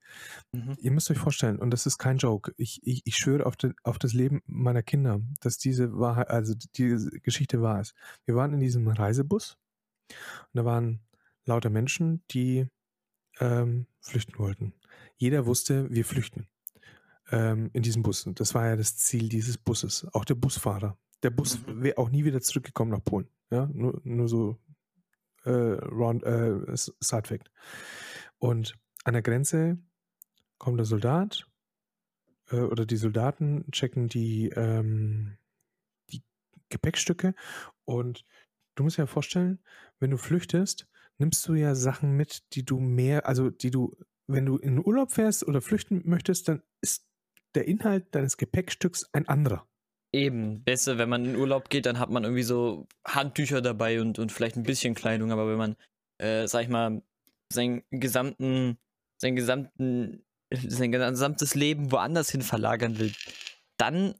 Mhm. Ihr müsst euch vorstellen, und das ist kein Joke, ich, ich, ich schwöre auf, den, auf das Leben meiner Kinder, dass diese Wahrheit, also diese Geschichte wahr ist. Wir waren in diesem Reisebus und da waren lauter Menschen, die ähm, flüchten wollten. Jeder wusste, wir flüchten ähm, in diesem Bus. Und das war ja das Ziel dieses Busses. Auch der Busfahrer. Der Bus Mhm. wäre auch nie wieder zurückgekommen nach Polen. Ja, nur, nur so äh, round, äh, Side Fact. Und an der Grenze kommt der Soldat äh, oder die Soldaten checken die, ähm, die Gepäckstücke und du musst dir ja vorstellen, wenn du flüchtest, nimmst du ja Sachen mit, die du mehr, also die du, wenn du in Urlaub fährst oder flüchten möchtest, dann ist der Inhalt deines Gepäckstücks ein anderer. Eben, besser, wenn man in Urlaub geht, dann hat man irgendwie so Handtücher dabei und, und vielleicht ein bisschen Kleidung, aber wenn man, äh, sag ich mal, seinen gesamten, sein gesamten, sein gesamtes Leben woanders hin verlagern will, dann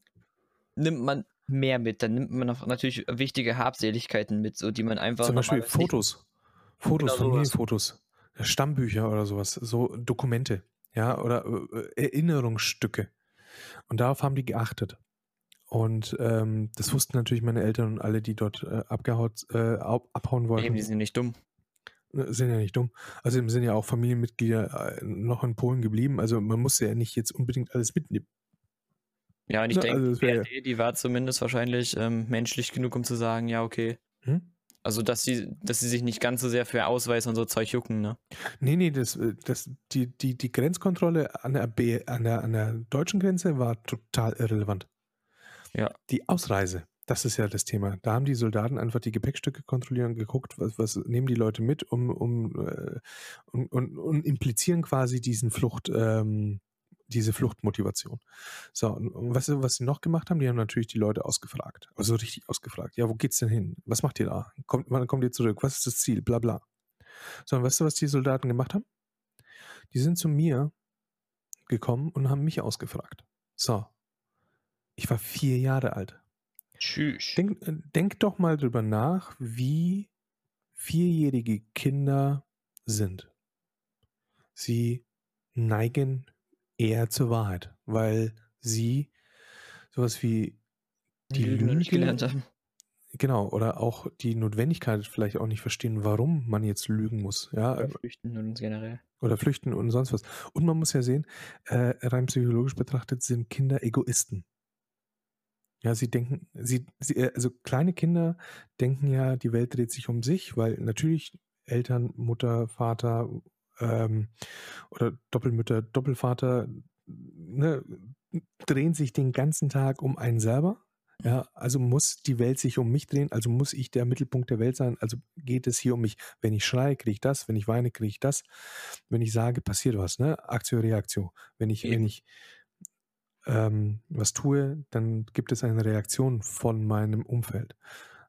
nimmt man mehr mit. Dann nimmt man auch natürlich wichtige Habseligkeiten mit, so die man einfach. Zum Beispiel Fotos. Fotos, Genau. Familienfotos, Stammbücher oder sowas, so Dokumente, ja, oder äh, Erinnerungsstücke. Und darauf haben die geachtet. Und ähm, das wussten natürlich meine Eltern und alle, die dort äh, abgehaut, äh, ab- abhauen wollten. Eben, die sind nicht dumm. Äh, Sind ja nicht dumm. Außerdem sind ja auch Familienmitglieder äh, noch in Polen geblieben. Also man musste ja nicht jetzt unbedingt alles mitnehmen. Ja, und ich Ja, denke, also die BRD, die war zumindest wahrscheinlich ähm, menschlich genug, um zu sagen, ja, okay. Hm? Also, dass sie, dass sie sich nicht ganz so sehr für Ausweis und so Zeug jucken, ne? Nee, nee, das, äh, das, die, die, die Grenzkontrolle an der, B, an, der, an der deutschen Grenze war total irrelevant. Ja. Die Ausreise, das ist ja das Thema. Da haben die Soldaten einfach die Gepäckstücke kontrolliert und geguckt, was, was nehmen die Leute mit, um, um äh, und, und, und implizieren quasi diesen Flucht, ähm, diese Fluchtmotivation. So, und und was, was sie noch gemacht haben, die haben natürlich die Leute ausgefragt. Also richtig ausgefragt. Ja, wo geht's denn hin? Was macht ihr da? Kommt, wann kommt ihr zurück? Was ist das Ziel? Bla bla. So, und weißt du, was die Soldaten gemacht haben? Die sind zu mir gekommen und haben mich ausgefragt. So. Ich war vier Jahre alt. Tschüss. Denk, äh, denk doch mal drüber nach, wie vierjährige Kinder sind. Sie neigen eher zur Wahrheit, weil sie sowas wie die Lügen nicht Lüge- gelernt haben. genau oder auch die Notwendigkeit vielleicht auch nicht verstehen, warum man jetzt lügen muss, ja, Oder flüchten und generell. oder flüchten und sonst was. Und man muss ja sehen, äh, rein psychologisch betrachtet sind Kinder Egoisten. Ja, sie denken, sie, sie, äh, also kleine Kinder denken ja, die Welt dreht sich um sich, weil natürlich Eltern, Mutter, Vater ähm, oder Doppelmütter, Doppelvater ne, drehen sich den ganzen Tag um einen selber. Ja, also muss die Welt sich um mich drehen, also muss ich der Mittelpunkt der Welt sein, also geht es hier um mich. Wenn ich schreie, kriege ich das, wenn ich weine, kriege ich das. Wenn ich sage, passiert was, ne? Aktio, Reaktio. Wenn ich, wenn ich ähm, was tue, dann gibt es eine Reaktion von meinem Umfeld.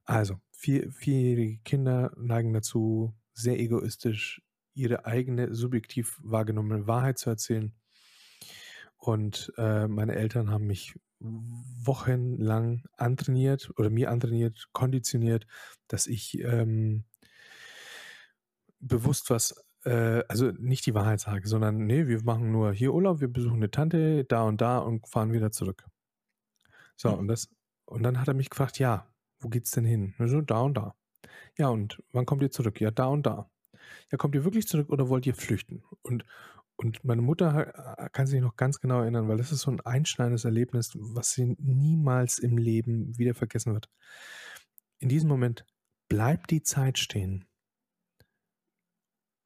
Also, vier, vierjährige Kinder neigen dazu, sehr egoistisch ihre eigene subjektiv wahrgenommene Wahrheit zu erzählen. Und äh, meine Eltern haben mich wochenlang antrainiert oder mir antrainiert, konditioniert, dass ich ähm, bewusst was, äh, also nicht die Wahrheit sage, sondern nee, wir machen nur hier Urlaub, wir besuchen eine Tante da und da und fahren wieder zurück. So, Mhm. und das, und dann hat er mich gefragt, ja, wo geht's denn hin? So, da und da. Ja, und wann kommt ihr zurück? Ja, da und da. Ja, kommt ihr wirklich zurück oder wollt ihr flüchten? Und, und meine Mutter ha- kann sich noch ganz genau erinnern, weil das ist so ein einschneidendes Erlebnis, was sie niemals im Leben wieder vergessen wird. In diesem Moment bleibt die Zeit stehen.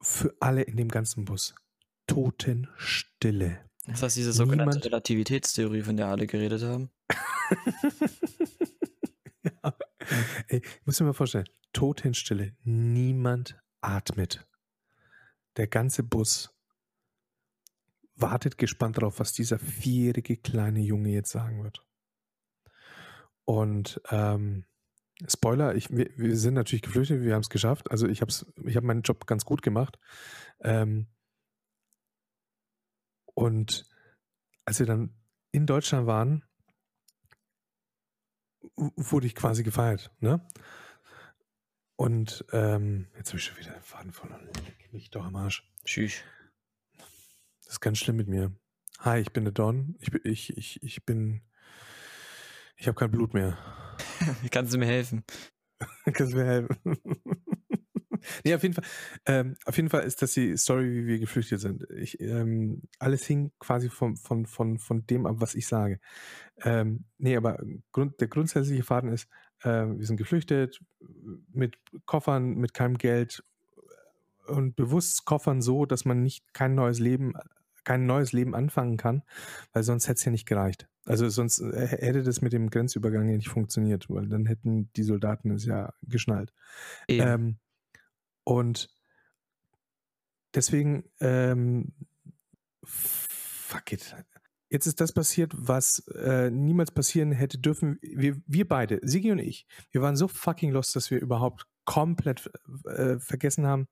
Für alle in dem ganzen Bus. Totenstille. Das heißt, diese sogenannte Niemand- Relativitätstheorie, von der alle geredet haben. ja. Ey, ich muss mir mal vorstellen, Totenstille. Niemand atmet. Der ganze Bus wartet gespannt darauf, was dieser vierjährige kleine Junge jetzt sagen wird. Und ähm, Spoiler, ich, wir, wir sind natürlich geflüchtet, wir haben es geschafft. Also ich habe ich hab meinen Job ganz gut gemacht. Ähm, und als wir dann in Deutschland waren, wurde ich quasi gefeiert. Ne? Und ähm, jetzt habe ich schon wieder den Faden verloren. Leck mich doch am Arsch. Tschüss. Das ist ganz schlimm mit mir. Hi, ich bin der Don. Ich, bin- ich, ich, ich bin. Ich habe kein Blut mehr. Kannst du mir helfen? Kannst du mir helfen? nee, auf jeden Fall. Ähm, auf jeden Fall ist das die Story, wie wir geflüchtet sind. Ich, ähm, alles hing quasi von, von, von, von dem ab, was ich sage. Ähm, nee, aber Grund, der grundsätzliche Faden ist, ähm, wir sind geflüchtet mit Koffern, mit keinem Geld und bewusst Koffern so, dass man nicht kein neues Leben, kein neues Leben anfangen kann, weil sonst hätte es ja nicht gereicht. Also sonst äh, hätte das mit dem Grenzübergang ja nicht funktioniert, weil dann hätten die Soldaten es ja geschnallt. Eben. Ähm, und deswegen, ähm, fuck it. Jetzt ist das passiert, was äh, niemals passieren hätte dürfen. Wir, wir beide, Sigi und ich, wir waren so fucking lost, dass wir überhaupt komplett äh, vergessen haben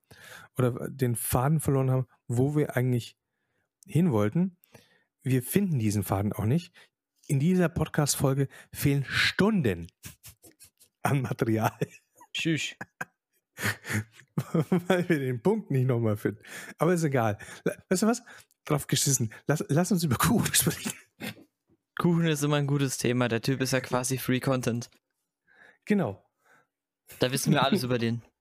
oder den Faden verloren haben, wo wir eigentlich hin wollten. Wir finden diesen Faden auch nicht. In dieser Podcast-Folge fehlen Stunden an Material. Tschüss. weil wir den Punkt nicht nochmal finden. Aber ist egal. Weißt du was? Drauf geschissen. Lass, lass uns über Kuchen sprechen. Kuchen ist immer ein gutes Thema. Der Typ ist ja quasi Free Content. Genau. Da wissen wir alles über den.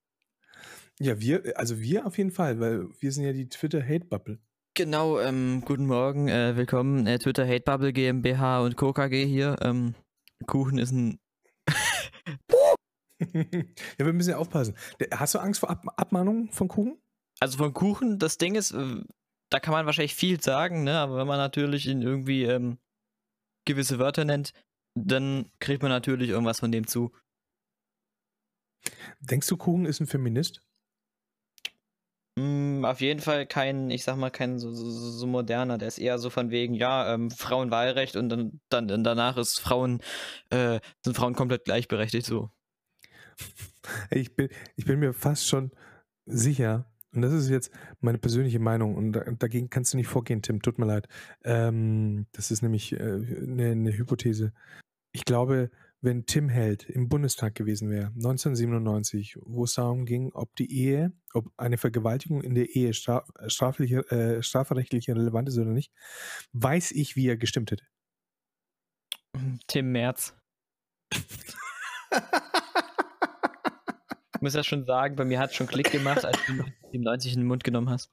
Ja, wir, also wir auf jeden Fall, weil wir sind ja die Twitter-Hate-Bubble. Genau, ähm, guten Morgen, äh, willkommen, äh, Twitter Hate Bubble GmbH und Co. KG hier. Ähm, Kuchen ist ein. ja, wir müssen ja aufpassen. Hast du Angst vor Ab Abmahnungen von Kuchen? Also von Kuchen, das Ding ist, äh, da kann man wahrscheinlich viel sagen, ne? Aber wenn man natürlich in irgendwie ähm, gewisse Wörter nennt, dann kriegt man natürlich irgendwas von dem zu. Denkst du, Kuchen ist ein Feminist? Mm, auf jeden Fall kein, ich sag mal, kein so, so, so moderner. Der ist eher so von wegen, ja, ähm, Frauenwahlrecht und dann, dann danach ist Frauen, äh, sind Frauen komplett gleichberechtigt so. Ich bin, ich bin mir fast schon sicher, und das ist jetzt meine persönliche Meinung, und dagegen kannst du nicht vorgehen, Tim, tut mir leid. Ähm, das ist nämlich äh, eine, eine Hypothese. Ich glaube, wenn Tim Held im Bundestag gewesen wäre, 1997, wo es darum ging, ob die Ehe, ob eine Vergewaltigung in der Ehe straf, strafliche, äh, strafrechtlich relevant ist oder nicht, weiß ich, wie er gestimmt hätte. Tim Merz. ich muss ja schon sagen, bei mir hat es schon Klick gemacht, als du ihm 90 in den Mund genommen hast.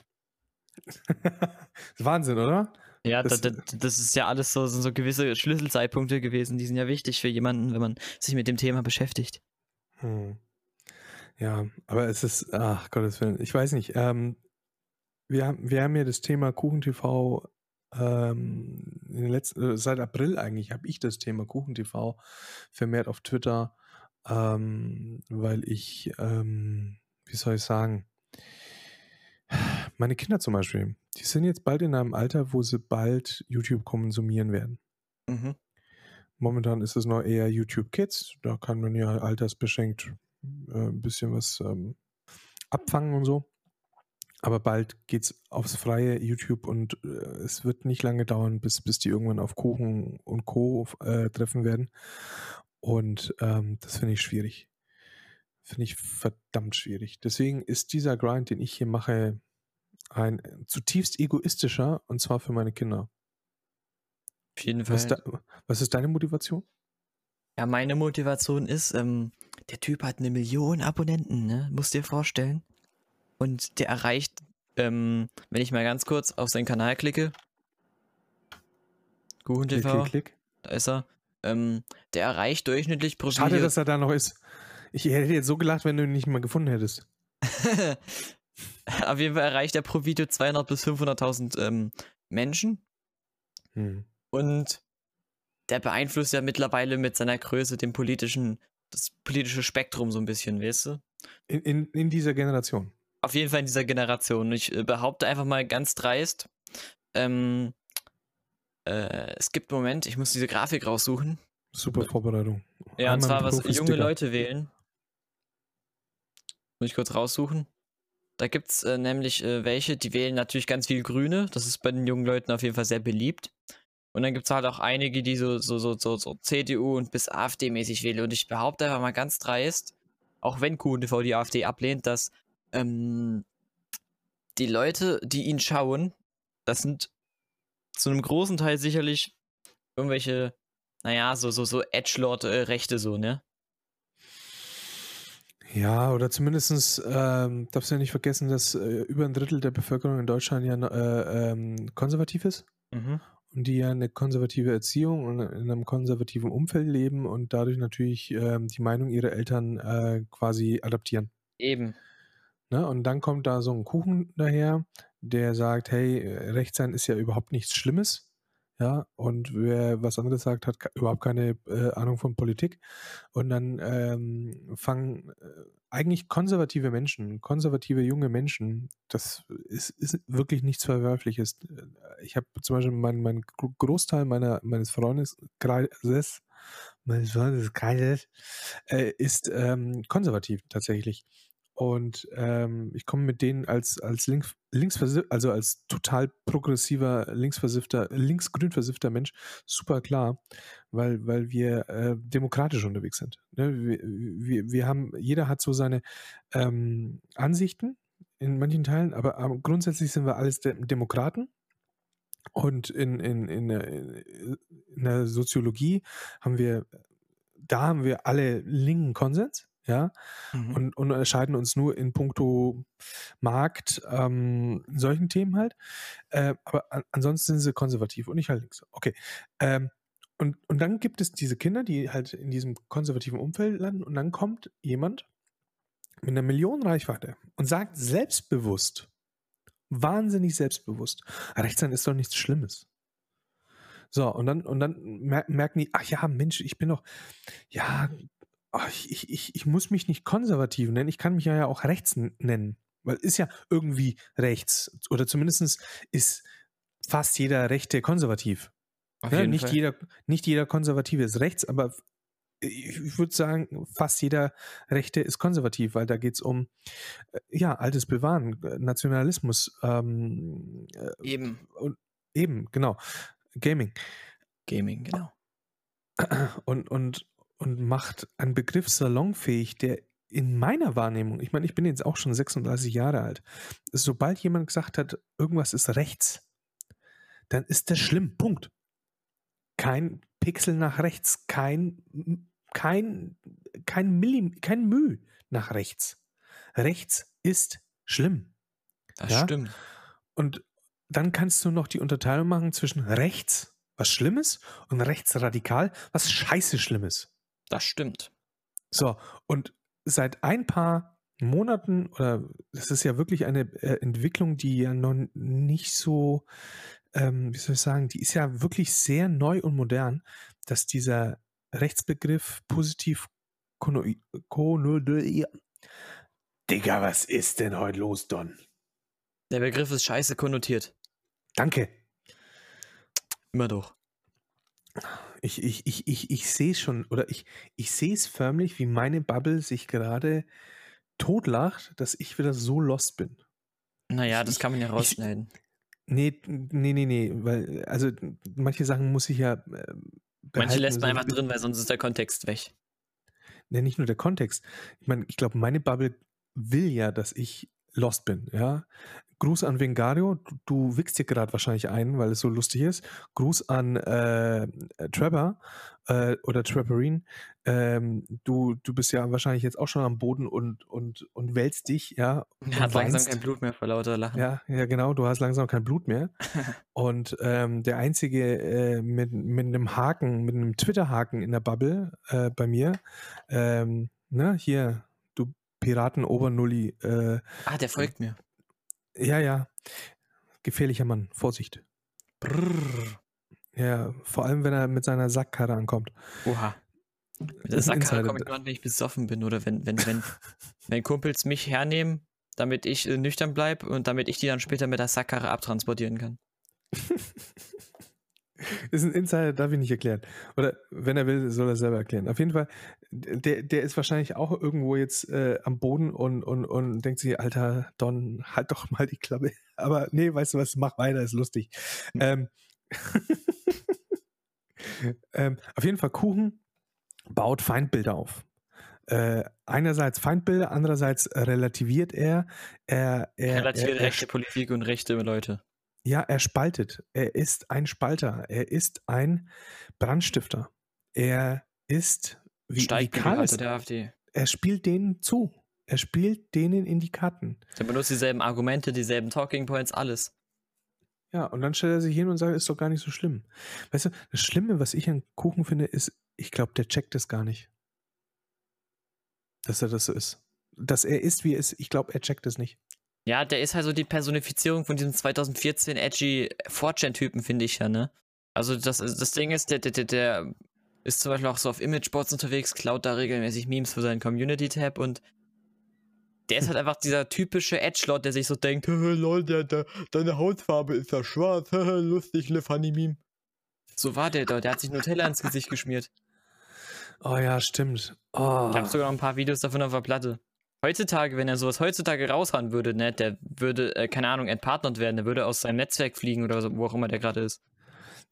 Wahnsinn, oder? Ja, das, das, das, ist ja alles so, so gewisse Schlüsselzeitpunkte gewesen, die sind ja wichtig für jemanden, wenn man sich mit dem Thema beschäftigt. Hm. Ja, aber es ist, ach Gottes Willen, ich weiß nicht. Ähm, wir, haben, wir haben ja das Thema KuchenTV ähm, letzten, äh, seit April eigentlich habe ich das Thema KuchenTV vermehrt auf Twitter, ähm, weil ich, ähm, wie soll ich sagen, meine Kinder zum Beispiel, die sind jetzt bald in einem Alter, wo sie bald YouTube konsumieren werden. Mhm. Momentan ist es noch eher YouTube Kids. Da kann man ja altersbeschränkt äh, ein bisschen was ähm, abfangen und so. Aber bald geht es aufs freie YouTube und äh, es wird nicht lange dauern, bis, bis die irgendwann auf Kuchen und Co. Äh, treffen werden. Und ähm, das finde ich schwierig. Finde ich verdammt schwierig. Deswegen ist dieser Grind, den ich hier mache, ein zutiefst egoistischer und zwar für meine Kinder. Auf jeden Fall. Was, da, was ist deine Motivation? Ja, meine Motivation ist, ähm, der Typ hat eine Million Abonnenten, ne? Musst dir vorstellen. Und der erreicht, ähm, wenn ich mal ganz kurz auf seinen Kanal klicke. Kuchen TV. Klick, klick, klick. Da ist er. Ähm, der erreicht durchschnittlich pro Schade, Video. dass er da noch ist. Ich hätte jetzt so gelacht, wenn du ihn nicht mal gefunden hättest. Auf jeden Fall erreicht er pro Video 200 bis 500.000 ähm, Menschen. Hm. Und der beeinflusst ja mittlerweile mit seiner Größe den politischen, das politische Spektrum so ein bisschen, weißt du? In, in, in dieser Generation. Auf jeden Fall in dieser Generation. Ich äh, behaupte einfach mal ganz dreist, ähm, äh, es gibt einen Moment, ich muss diese Grafik raussuchen. Super Vorbereitung. Ja, Einmal und zwar, was junge Leute wählen. Muss ich kurz raussuchen. Da gibt es äh, nämlich äh, welche, die wählen natürlich ganz viel Grüne. Das ist bei den jungen Leuten auf jeden Fall sehr beliebt. Und dann gibt es halt auch einige, die so, so, so, so, so CDU und bis AfD-mäßig wählen. Und ich behaupte einfach mal ganz dreist, auch wenn QNTV die AfD ablehnt, dass ähm, die Leute, die ihn schauen, das sind zu einem großen Teil sicherlich irgendwelche, naja, so, so, so Edgelord-Rechte, so, ne? Ja, oder zumindest ähm, darfst du ja nicht vergessen, dass äh, über ein Drittel der Bevölkerung in Deutschland ja äh, ähm, konservativ ist. Mhm. Und die ja eine konservative Erziehung und in einem konservativen Umfeld leben und dadurch natürlich ähm, die Meinung ihrer Eltern äh, quasi adaptieren. Eben. Ne? Und dann kommt da so ein Kuchen daher, der sagt, hey, Recht sein ist ja überhaupt nichts Schlimmes. Ja, und wer was anderes sagt, hat überhaupt keine äh, Ahnung von Politik. Und dann ähm, fangen äh, eigentlich konservative Menschen, konservative junge Menschen, das ist, ist wirklich nichts Verwerfliches. Ich habe zum Beispiel meinen mein Großteil meiner, meines Freundeskreises, meines Freundeskreises, äh, ist ähm, konservativ tatsächlich. Und ähm, ich komme mit denen als, als links, linksversiff, also als total progressiver, linksversiffter, linksgrün versiffter Mensch super klar, weil, weil wir äh, demokratisch unterwegs sind. Ne? Wir, wir, wir haben, jeder hat so seine ähm, Ansichten in manchen Teilen, aber, aber grundsätzlich sind wir alles De Demokraten. Und in, in, in, der, in der Soziologie haben wir, da haben wir alle linken Konsens ja, mhm. und, und unterscheiden uns nur in puncto Markt, ähm, solchen Themen halt. Äh, aber an, ansonsten sind sie konservativ und ich halt links. Okay. Ähm, und, und dann gibt es diese Kinder, die halt in diesem konservativen Umfeld landen und dann kommt jemand mit einer Million Reichweite und sagt selbstbewusst, wahnsinnig selbstbewusst, rechts sein ist doch nichts Schlimmes. So, und dann, und dann merken die, ach ja, Mensch, ich bin doch, ja, ich, ich, ich muss mich nicht konservativ nennen, ich kann mich ja auch rechts nennen. Weil ist ja irgendwie rechts. Oder zumindest ist fast jeder Rechte konservativ. Ja, nicht, jeder, nicht jeder Konservative ist rechts, aber ich würde sagen, fast jeder Rechte ist konservativ, weil da geht es um äh, ja, altes Bewahren, Nationalismus. Ähm, äh, eben. Und, eben, genau. Gaming. Gaming, genau. Und, und, und macht einen Begriff salonfähig, der in meiner Wahrnehmung, ich meine, ich bin jetzt auch schon 36 Jahre alt, sobald jemand gesagt hat, irgendwas ist rechts, dann ist das schlimm. Punkt. Kein Pixel nach rechts, kein, kein, kein, Millim, kein Müh nach rechts. Rechts ist schlimm. Das ja? stimmt. Und dann kannst du noch die Unterteilung machen zwischen rechts, was Schlimmes, und rechtsradikal, was scheiße Schlimmes. Das stimmt. So, und seit ein paar Monaten, oder das ist ja wirklich eine äh, Entwicklung, die ja noch nicht so, ähm, wie soll ich sagen, die ist ja wirklich sehr neu und modern, dass dieser Rechtsbegriff positiv konnotiert. Digga, was ist denn heute los, Don? Der Begriff ist scheiße konnotiert. Danke. Immer doch. Ich, ich, ich, ich, ich sehe schon, oder ich, ich sehe es förmlich, wie meine Bubble sich gerade totlacht, dass ich wieder so lost bin. Naja, das ich, kann man ja rausschneiden. Ich, nee, nee, nee, nee, weil, also manche Sachen muss ich ja. Äh, manche lässt man einfach drin, weil sonst ist der Kontext weg. Nee, nicht nur der Kontext. Ich meine, ich glaube, meine Bubble will ja, dass ich lost bin, ja. Gruß an Vengario, du, du wickst dir gerade wahrscheinlich ein, weil es so lustig ist. Gruß an äh, Trevor äh, oder Trapperine. Ähm, du, du bist ja wahrscheinlich jetzt auch schon am Boden und, und, und wälzt dich, ja. Er hat langsam kein Blut mehr vor lauter Lachen. Ja, ja, genau, du hast langsam kein Blut mehr. und ähm, der einzige äh, mit, mit einem Haken, mit einem Twitter-Haken in der Bubble äh, bei mir, ähm, ne, hier, du Piraten-Obernulli. Äh, ah, der folgt mir. Ja, ja. Gefährlicher Mann. Vorsicht. Brrr. Ja, vor allem, wenn er mit seiner Sackkarre ankommt. Oha. Mit der Sackkarre komme ich gerade, wenn ich besoffen bin oder wenn, wenn, wenn, wenn Kumpels mich hernehmen, damit ich äh, nüchtern bleibe und damit ich die dann später mit der Sackkarre abtransportieren kann. ist ein Insider, darf ich nicht erklären. Oder wenn er will, soll er selber erklären. Auf jeden Fall, der, der ist wahrscheinlich auch irgendwo jetzt äh, am Boden und, und, und denkt sich, Alter, Don, halt doch mal die Klappe. Aber nee, weißt du was, mach weiter, ist lustig. Ähm, ähm, auf jeden Fall, Kuchen baut Feindbilder auf. Äh, einerseits Feindbilder, andererseits relativiert er. er, er relativiert er, rechte Politik und rechte Leute. Ja, er spaltet. Er ist ein Spalter. Er ist ein Brandstifter. Er ist wie, Steigt wie Karl der AfD. Er spielt denen zu. Er spielt denen in die Karten. Er benutzt dieselben Argumente, dieselben Talking Points, alles. Ja, und dann stellt er sich hin und sagt, ist doch gar nicht so schlimm. Weißt du, das Schlimme, was ich an Kuchen finde, ist, ich glaube, der checkt das gar nicht. Dass er das so ist. Dass er ist, wie er ist, ich glaube, er checkt das nicht. Ja, der ist halt so die Personifizierung von diesem 2014 edgy 4chan-Typen, finde ich ja, ne? Also das, das Ding ist, der, der, der ist zum Beispiel auch so auf Imageboards unterwegs, klaut da regelmäßig Memes für seinen Community-Tab und der ist halt einfach dieser typische Edgelord, der sich so denkt, lol, der, der, deine Hautfarbe ist ja schwarz, lustig, le funny Meme. So war der da, der hat sich Nutella ins Gesicht geschmiert. Oh ja, stimmt. Oh. Ich habe sogar noch ein paar Videos davon auf der Platte. Heutzutage, wenn er sowas heutzutage raushauen würde, ne, der würde, äh, keine Ahnung, entpartnert werden, der würde aus seinem Netzwerk fliegen oder so, wo auch immer der gerade ist.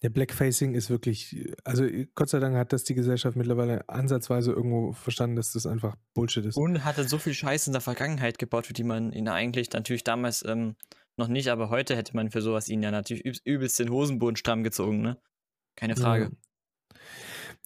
Der Blackfacing ist wirklich, also Gott sei Dank hat das die Gesellschaft mittlerweile ansatzweise irgendwo verstanden, dass das einfach Bullshit ist. Und hat so viel Scheiße in der Vergangenheit gebaut, für die man ihn eigentlich natürlich damals ähm, noch nicht, aber heute hätte man für sowas ihn ja natürlich übelst den Hosenboden stramm gezogen, ne? Keine Frage. Ja.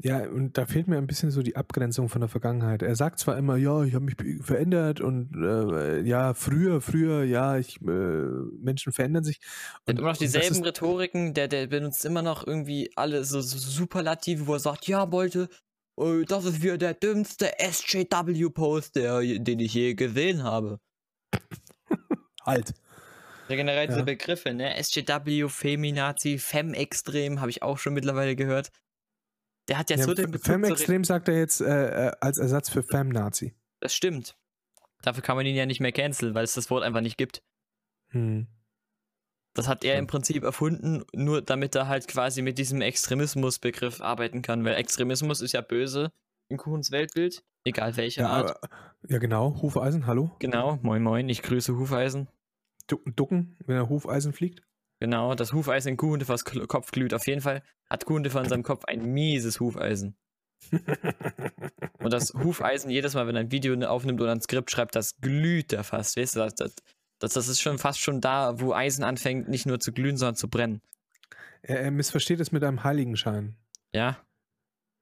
Ja, und da fehlt mir ein bisschen so die Abgrenzung von der Vergangenheit. Er sagt zwar immer, ja, ich habe mich verändert und äh, ja, früher, früher, ja, ich, äh, Menschen verändern sich. Der hat immer noch dieselben Rhetoriken, der, der benutzt immer noch irgendwie alle so, so Superlative, wo er sagt, ja, Leute, äh, das ist wieder der dümmste SJW-Post, den ich je gesehen habe. halt. Ja, generell diese ja. Begriffe, ne? SJW, Feminazi, Fem-Extrem, habe ich auch schon mittlerweile gehört. Der hat ja, ja so den Bezug Fem-Extrem sagt er jetzt äh, äh, als Ersatz für Fem-Nazi. Das stimmt. Dafür kann man ihn ja nicht mehr canceln, weil es das Wort einfach nicht gibt. Hm. Das hat er im Prinzip erfunden, nur damit er halt quasi mit diesem Extremismusbegriff arbeiten kann, weil Extremismus ist ja böse in Kuchens Weltbild, egal welche ja, Art. Ja, genau, Hufeisen, hallo. Genau, moin moin, ich grüße Hufeisen. Ducken, wenn er Hufeisen fliegt? Genau, das Hufeisen in Kuhhundefers Kopf glüht. Auf jeden Fall hat Kuhhundefer in seinem Kopf ein mieses Hufeisen. und das Hufeisen, jedes Mal, wenn er ein Video aufnimmt oder ein Skript schreibt, das glüht da fast. Weißt du, das, das, das, ist schon fast schon da, wo Eisen anfängt, nicht nur zu glühen, sondern zu brennen. Er, er missversteht es mit einem Heiligenschein. Ja.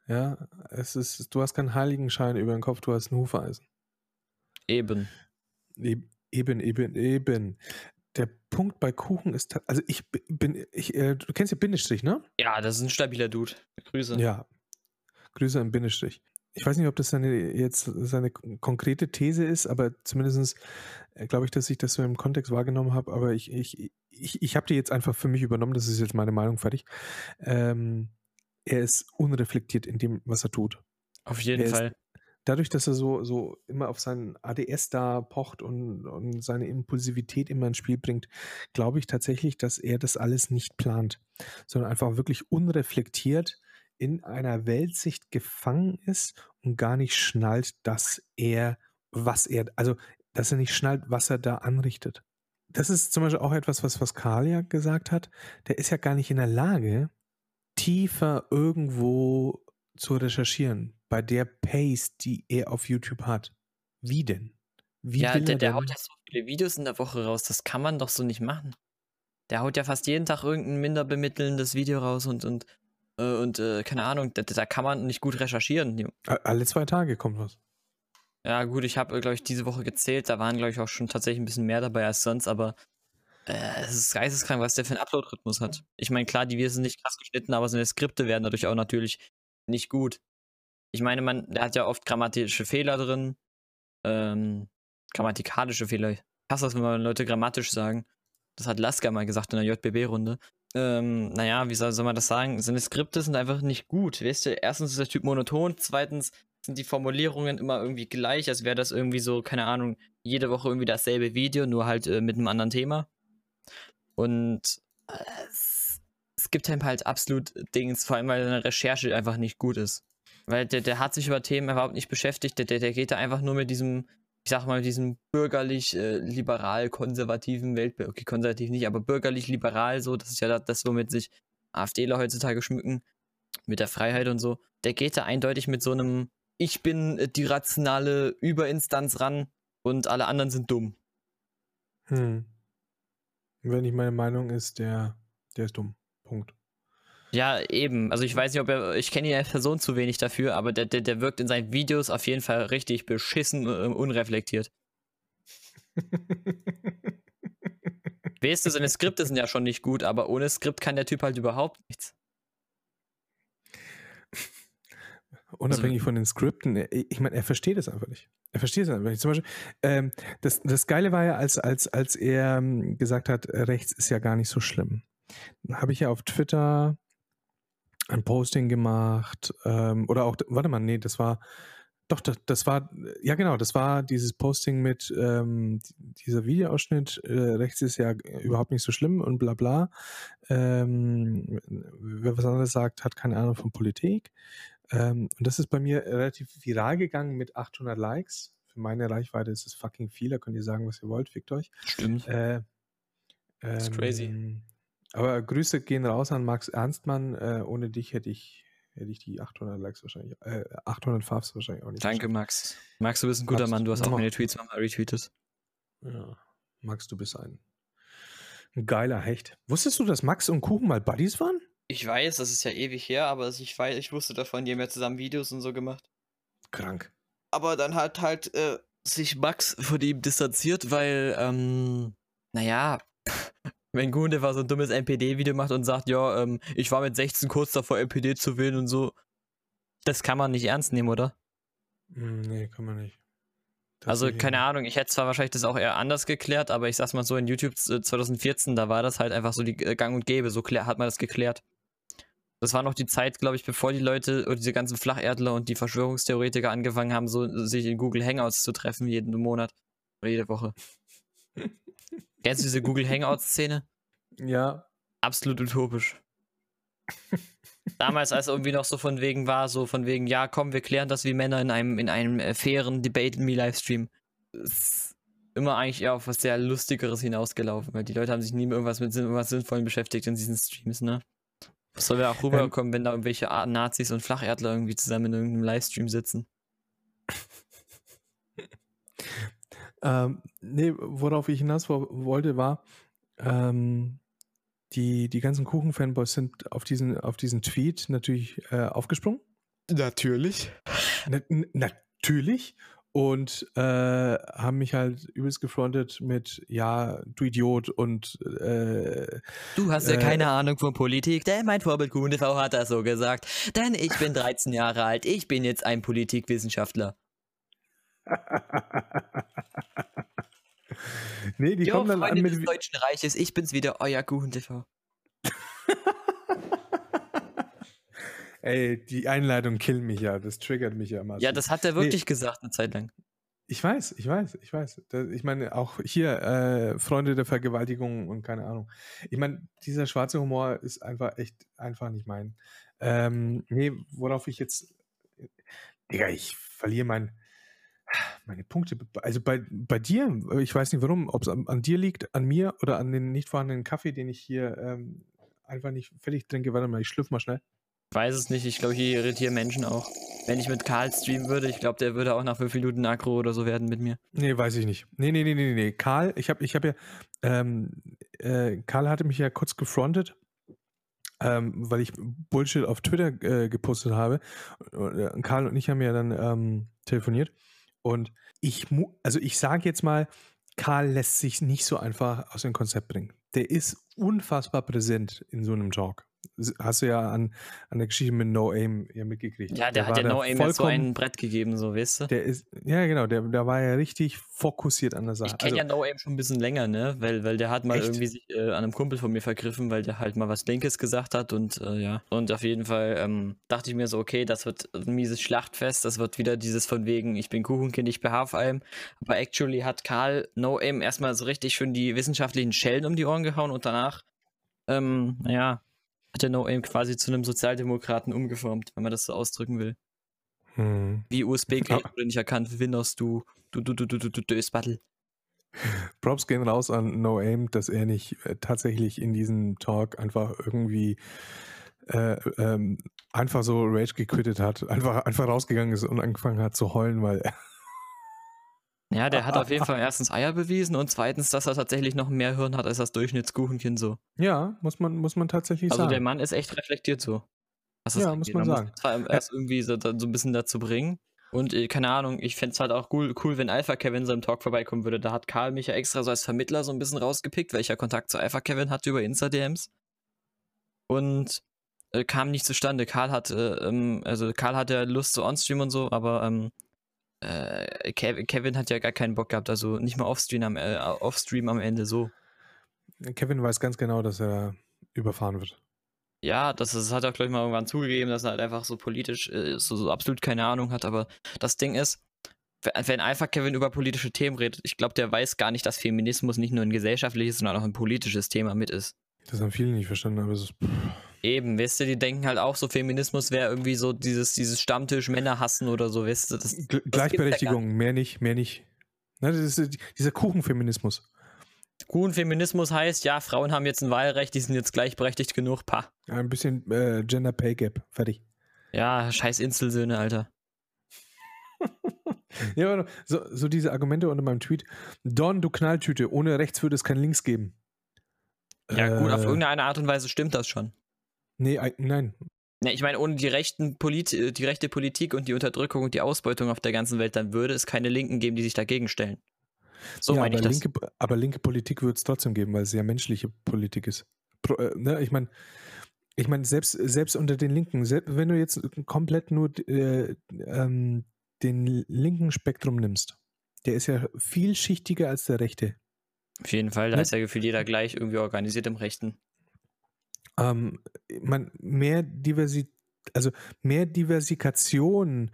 Ja, es ist, du hast keinen Heiligenschein über den Kopf, du hast ein Hufeisen. Eben. Eben, eben, eben. Der Punkt bei Kuchen ist, also ich bin, ich, äh, du kennst ja Bindestrich, ne? Ja, das ist ein stabiler Dude. Grüße. Ja. Grüße an Bindestrich. Ich weiß nicht, ob das seine, jetzt seine konkrete These ist, aber zumindest äh, glaube ich, dass ich das so im Kontext wahrgenommen habe, aber ich, ich, ich, ich habe die jetzt einfach für mich übernommen, das ist jetzt meine Meinung fertig. Ähm, er ist unreflektiert in dem, was er tut. Auf jeden er Fall. Ist, dadurch, dass er so, so immer auf seinen ADS da pocht und, und seine Impulsivität immer ins Spiel bringt, glaube ich tatsächlich, dass er das alles nicht plant, sondern einfach wirklich unreflektiert in einer Weltsicht gefangen ist und gar nicht schnallt, dass er, was er, also, dass er nicht schnallt, was er da anrichtet. Das ist zum Beispiel auch etwas, was, was Karl ja gesagt hat. Der ist ja gar nicht in der Lage, tiefer irgendwo zu recherchieren bei der Pace, die er auf YouTube hat. Wie denn? Wie ja, der, der haut ja so viele Videos in der Woche raus, das kann man doch so nicht machen. Der haut ja fast jeden Tag irgendein minder bemittelndes Video raus und, und, äh, und äh, keine Ahnung, da, da, kann man nicht gut recherchieren. Alle zwei Tage kommt was. Ja, gut, ich habe, glaube ich, diese Woche gezählt, da waren, glaube ich, auch schon tatsächlich ein bisschen mehr dabei als sonst, aber äh, es ist geisteskrank, was der für einen Upload-Rhythmus hat. Ich meine, klar, die Videos sind nicht krass geschnitten, aber seine Skripte werden dadurch auch natürlich nicht gut. Ich meine, man der hat ja oft grammatische Fehler drin, ähm, grammatikalische Fehler. Ich hasse das, wenn man Leute grammatisch sagen. Das hat Lasker mal gesagt in der JBB-Runde. Ähm, naja, wie soll, soll man das sagen? Seine Skripte sind einfach nicht gut. Weißt du, erstens ist der Typ monoton, zweitens sind die Formulierungen immer irgendwie gleich, als wäre das irgendwie so, keine Ahnung, jede Woche irgendwie dasselbe Video, nur halt äh, mit einem anderen Thema. Und äh, gibt halt, halt absolut Dings, vor allem weil seine Recherche einfach nicht gut ist. Weil der, der hat sich über Themen überhaupt nicht beschäftigt. Der, der, geht da einfach nur mit diesem, ich sag mal, mit diesem bürgerlich-liberal-konservativen äh, Weltbild. Okay, konservativ nicht, aber bürgerlich-liberal so. Das ist ja das, womit sich AfDler heutzutage schmücken. Mit der Freiheit und so. Der geht da eindeutig mit so einem, ich bin die rationale Überinstanz ran und alle anderen sind dumm. Hm. Wenn nicht meine Meinung ist, der, der ist dumm. Punkt. Ja, eben. Also ich weiß nicht, ob er, ich kenne ihn als Person zu wenig dafür, aber der, der, der wirkt in seinen Videos auf jeden Fall richtig beschissen und äh, unreflektiert. weißt du, seine Skripte sind ja schon nicht gut, aber ohne Skript kann der Typ halt überhaupt nichts. Unabhängig also, von den Skripten, äh, ich meine, er versteht es einfach nicht. Er versteht es einfach nicht. Zum Beispiel, ähm, das, das Geile war ja, als, als, als er ähm, gesagt hat, rechts ist ja gar nicht so schlimm. Habe ich ja auf Twitter ein Posting gemacht ähm, oder auch, warte mal, nee, das war, doch, das, das war, ja genau, das war dieses Posting mit ähm, dieser Videoausschnitt, äh, rechts ist ja überhaupt nicht so schlimm und bla bla. Ähm, wer was anderes sagt, hat keine Ahnung von Politik. Ähm, und das ist bei mir relativ viral gegangen mit 800 Likes. Für meine Reichweite ist es fucking viel, da könnt ihr sagen, was ihr wollt, fickt euch. Stimmt. Äh, das ist crazy. Aber Grüße gehen raus an Max Ernstmann. Äh, ohne dich hätte ich, hätte ich die 800 Likes wahrscheinlich, äh, 800 Favs wahrscheinlich auch nicht. Danke, Max. Max, du bist ein guter Max, Mann. Du hast auch meine Tweets nochmal retweetet. Ja, Max, du bist ein, ein geiler Hecht. Wusstest du, dass Max und Kuchen mal Buddies waren? Ich weiß, das ist ja ewig her, aber ich weiß, ich wusste davon, die haben ja zusammen Videos und so gemacht. Krank. Aber dann hat halt äh, sich Max von ihm distanziert, weil, ähm, naja, wenn Gunde war so ein dummes NPD-Video macht und sagt, ja, ähm, ich war mit 16 kurz davor, NPD zu wählen und so, das kann man nicht ernst nehmen, oder? Hm, nee, kann man nicht. Also keine Ahnung, ich hätte zwar wahrscheinlich das auch eher anders geklärt, aber ich sag's mal so, in YouTube 2014, da war das halt einfach so die äh, Gang und Gäbe, so hat man das geklärt. Das war noch die Zeit, glaube ich, bevor die Leute oder diese ganzen Flacherdler und die Verschwörungstheoretiker angefangen haben, so sich in Google Hangouts zu treffen, jeden Monat oder jede Woche. Kennst du diese Google Hangout-Szene? Ja. Absolut utopisch. Damals, als irgendwie noch so von wegen war, so von wegen, ja, komm, wir klären das wie Männer in einem, in einem äh, fairen Debate in Me Livestream. Ist immer eigentlich eher auf was sehr Lustigeres hinausgelaufen, weil die Leute haben sich nie mehr irgendwas mit irgendwas Sinnvollem beschäftigt in diesen Streams, ne? Was soll ja auch rüberkommen, wenn da irgendwelche Nazis und Flacherdler irgendwie zusammen in irgendeinem Livestream sitzen? Ähm, nee, worauf ich hinaus wollte, war, ähm, die, die ganzen Kuchen-Fanboys sind auf diesen, auf diesen Tweet natürlich äh, aufgesprungen. Natürlich. Na, natürlich. Und äh, haben mich halt übelst gefrontet mit, ja, du Idiot und äh, Du hast ja äh, keine Ahnung von Politik, denn mein Vorbild Kuhnefau hat das so gesagt. Denn ich bin 13 Jahre alt, ich bin jetzt ein Politikwissenschaftler. nee, die jo, kommen dann Freunde an mit des Deutschen Reiches, ich bin's wieder, euer Kuchen-TV. Ey, die Einleitung killt mich ja, das triggert mich ja immer. Ja, das hat er wirklich nee. gesagt eine Zeit lang. Ich weiß, ich weiß, ich weiß. Ich meine, auch hier äh, Freunde der Vergewaltigung und keine Ahnung. Ich meine, dieser schwarze Humor ist einfach echt einfach nicht mein. Ähm, nee, worauf ich jetzt. Digga, ich verliere mein, meine Punkte. Also bei, bei dir, ich weiß nicht warum, ob es an, an, dir liegt, an mir oder an den nicht vorhandenen Kaffee, den ich hier ähm, einfach nicht völlig trinke. Warte mal, ich schlürf mal schnell. Ich weiß es nicht, ich glaube, ich irritiere Menschen auch. Wenn ich mit Karl streamen würde, ich glaube, der würde auch nach fünf Minuten aggro oder so werden mit mir. Nee, weiß ich nicht. Nee, nee, nee, nee, nee. Karl, ich habe ich hab ja, ähm, äh, Karl hatte mich ja kurz gefrontet, ähm, weil ich Bullshit auf Twitter äh, gepostet habe. Und, Karl und ich haben ja dann ähm, telefoniert. Und ich, also ich sage jetzt mal, Karl lässt sich nicht so einfach aus dem Konzept bringen. Der ist unfassbar präsent in so einem Talk hast du ja an, an der Geschichte mit No Aim ja mitgekriegt. Ja, der, der hat ja No Aim jetzt so ein Brett gegeben, so, weißt du? Der ist, ja, genau, der, der war ja richtig fokussiert an der Sache. Ich kenne also, ja No Aim schon ein bisschen länger, ne? Weil, weil der hat mal echt? irgendwie sich äh, an einem Kumpel von mir vergriffen, weil der halt mal was Linkes gesagt hat und äh, ja. Und auf jeden Fall ähm, dachte ich mir so, okay, das wird ein mieses Schlachtfest, das wird wieder dieses von wegen, ich bin Kuchenkind, ich bin Hafalm. Aber actually hat Karl No Aim erstmal so richtig schön die wissenschaftlichen Schellen um die Ohren gehauen und danach ähm, naja, hat der No Aim quasi zu einem Sozialdemokraten umgeformt, wenn man das so ausdrücken will. Hm. Wie USB-Cable wurde nicht erkannt, Windows, du, du, du, du, du, du, du, Dösbattel. Props gehen raus an No Aim, dass er nicht äh, tatsächlich in diesem Talk einfach irgendwie äh, ähm, einfach so Rage gequittet hat, einfach, einfach rausgegangen ist und angefangen hat zu heulen, weil ja, der hat auf jeden Fall erstens Eier bewiesen und zweitens, dass er tatsächlich noch mehr Hirn hat als das Durchschnittskuchenkind so. Ja, muss man, muss man tatsächlich also sagen. Also der Mann ist echt reflektiert so. ja, angeht. muss man, man sagen. Muss zwar erst irgendwie so, so, ein bisschen dazu bringen. Und äh, keine Ahnung, ich fände es halt auch cool, cool, wenn Alpha Kevin so im Talk vorbeikommen würde. Da hat Karl mich ja extra so als Vermittler so ein bisschen rausgepickt, welcher Kontakt zu Alpha Kevin hatte über Insta-DMs. Und äh, kam nicht zustande. Karl hatte, äh, ähm, also Karl hatte Lust zu Onstream und so, aber ähm, äh, Kevin hat ja gar keinen Bock gehabt, also nicht mal offstream am, äh, offstream am Ende so. Kevin weiß ganz genau, dass er überfahren wird. Ja, das, ist, hat er, glaube ich, mal irgendwann zugegeben, dass er halt einfach so politisch äh, so, so, absolut keine Ahnung hat. Aber das Ding ist, wenn einfach Kevin über politische Themen redet, ich glaube, der weiß gar nicht, dass Feminismus nicht nur ein gesellschaftliches, sondern auch ein politisches Thema mit ist. Das haben viele nicht verstanden, aber es ist. Eben, weißt du, die denken halt auch so, Feminismus wäre irgendwie so dieses, dieses Stammtisch Männer hassen oder so, weißt du. Das, das Gleichberechtigung, mehr nicht, mehr nicht. Ne, das ist dieser Kuchenfeminismus. Kuchenfeminismus heißt, ja, Frauen haben jetzt ein Wahlrecht, die sind jetzt gleichberechtigt genug, pa. Ja, ein bisschen äh, Gender Pay Gap, fertig. Ja, scheiß Inselsöhne, Alter. ja, so, so diese Argumente unter meinem Tweet. Don, du Knalltüte, ohne rechts würde es kein Links geben. Ja, gut, auf äh. irgendeine Art und Weise stimmt das schon. Nee, nein. Ne, ich meine, ohne die, rechten Polit äh, die rechte Politik und die Unterdrückung und die Ausbeutung auf der ganzen Welt, dann würde es keine Linken geben, die sich dagegen stellen. So ja, meine ich das. Linke, aber linke Politik würde es trotzdem geben, weil es ja menschliche Politik ist. Pro, äh, ne, ich meine, ich meine, selbst, selbst unter den Linken, selbst wenn du jetzt komplett nur äh, ähm, den linken Spektrum nimmst, der ist ja vielschichtiger als der rechte. Auf jeden Fall, da ne? ist ja gefühlt jeder gleich irgendwie organisiert im Rechten. Ähm, man, mehr Diversität, also mehr Diversifikation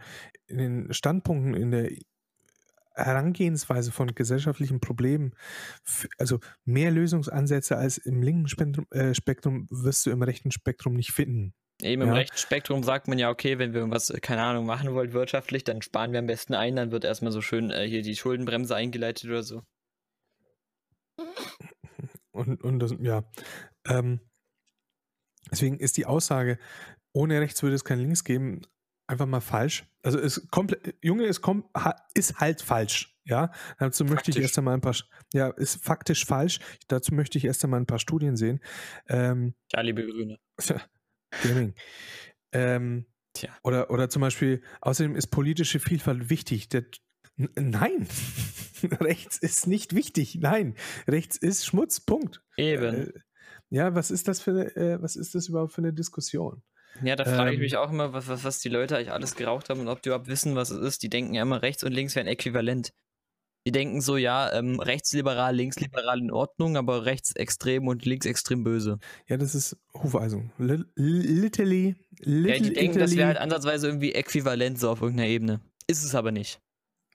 in den Standpunkten, in der Herangehensweise von gesellschaftlichen Problemen, also mehr Lösungsansätze als im linken Spektrum, äh, Spektrum wirst du im rechten Spektrum nicht finden. Eben im ja. rechten Spektrum sagt man ja, okay, wenn wir irgendwas, keine Ahnung, machen wollen wirtschaftlich, dann sparen wir am besten ein, dann wird erstmal so schön äh, hier die Schuldenbremse eingeleitet oder so. Und, und das, ja. Ähm, deswegen ist die Aussage, ohne rechts würde es kein links geben, einfach mal falsch. Also ist komplett, Junge ist, kom, ist halt falsch. Ja, dazu möchte faktisch. ich erst einmal ein paar, ja, ist faktisch falsch. Dazu möchte ich erst einmal ein paar Studien sehen. Ähm, ja, liebe Grüne. Gaming. Ähm, Tja. Oder, oder zum Beispiel, außerdem ist politische Vielfalt wichtig. Der, nein, rechts ist nicht wichtig. Nein, rechts ist Schmutz. Punkt. Eben. Äh, ja, was ist das für, äh, was ist das überhaupt für eine Diskussion? Ja, da frage ähm, ich mich auch immer, was, was, was die Leute eigentlich alles geraucht haben und ob die überhaupt wissen, was es ist. Die denken ja immer, rechts und links wären äquivalent. Die denken so, ja, ähm, rechtsliberal, linksliberal in Ordnung, aber rechtsextrem und linksextrem böse. Ja, das ist Hufeisung. L literally, literally. Ja, die denken, das wäre halt ansatzweise irgendwie äquivalent so auf irgendeiner Ebene. Ist es aber nicht.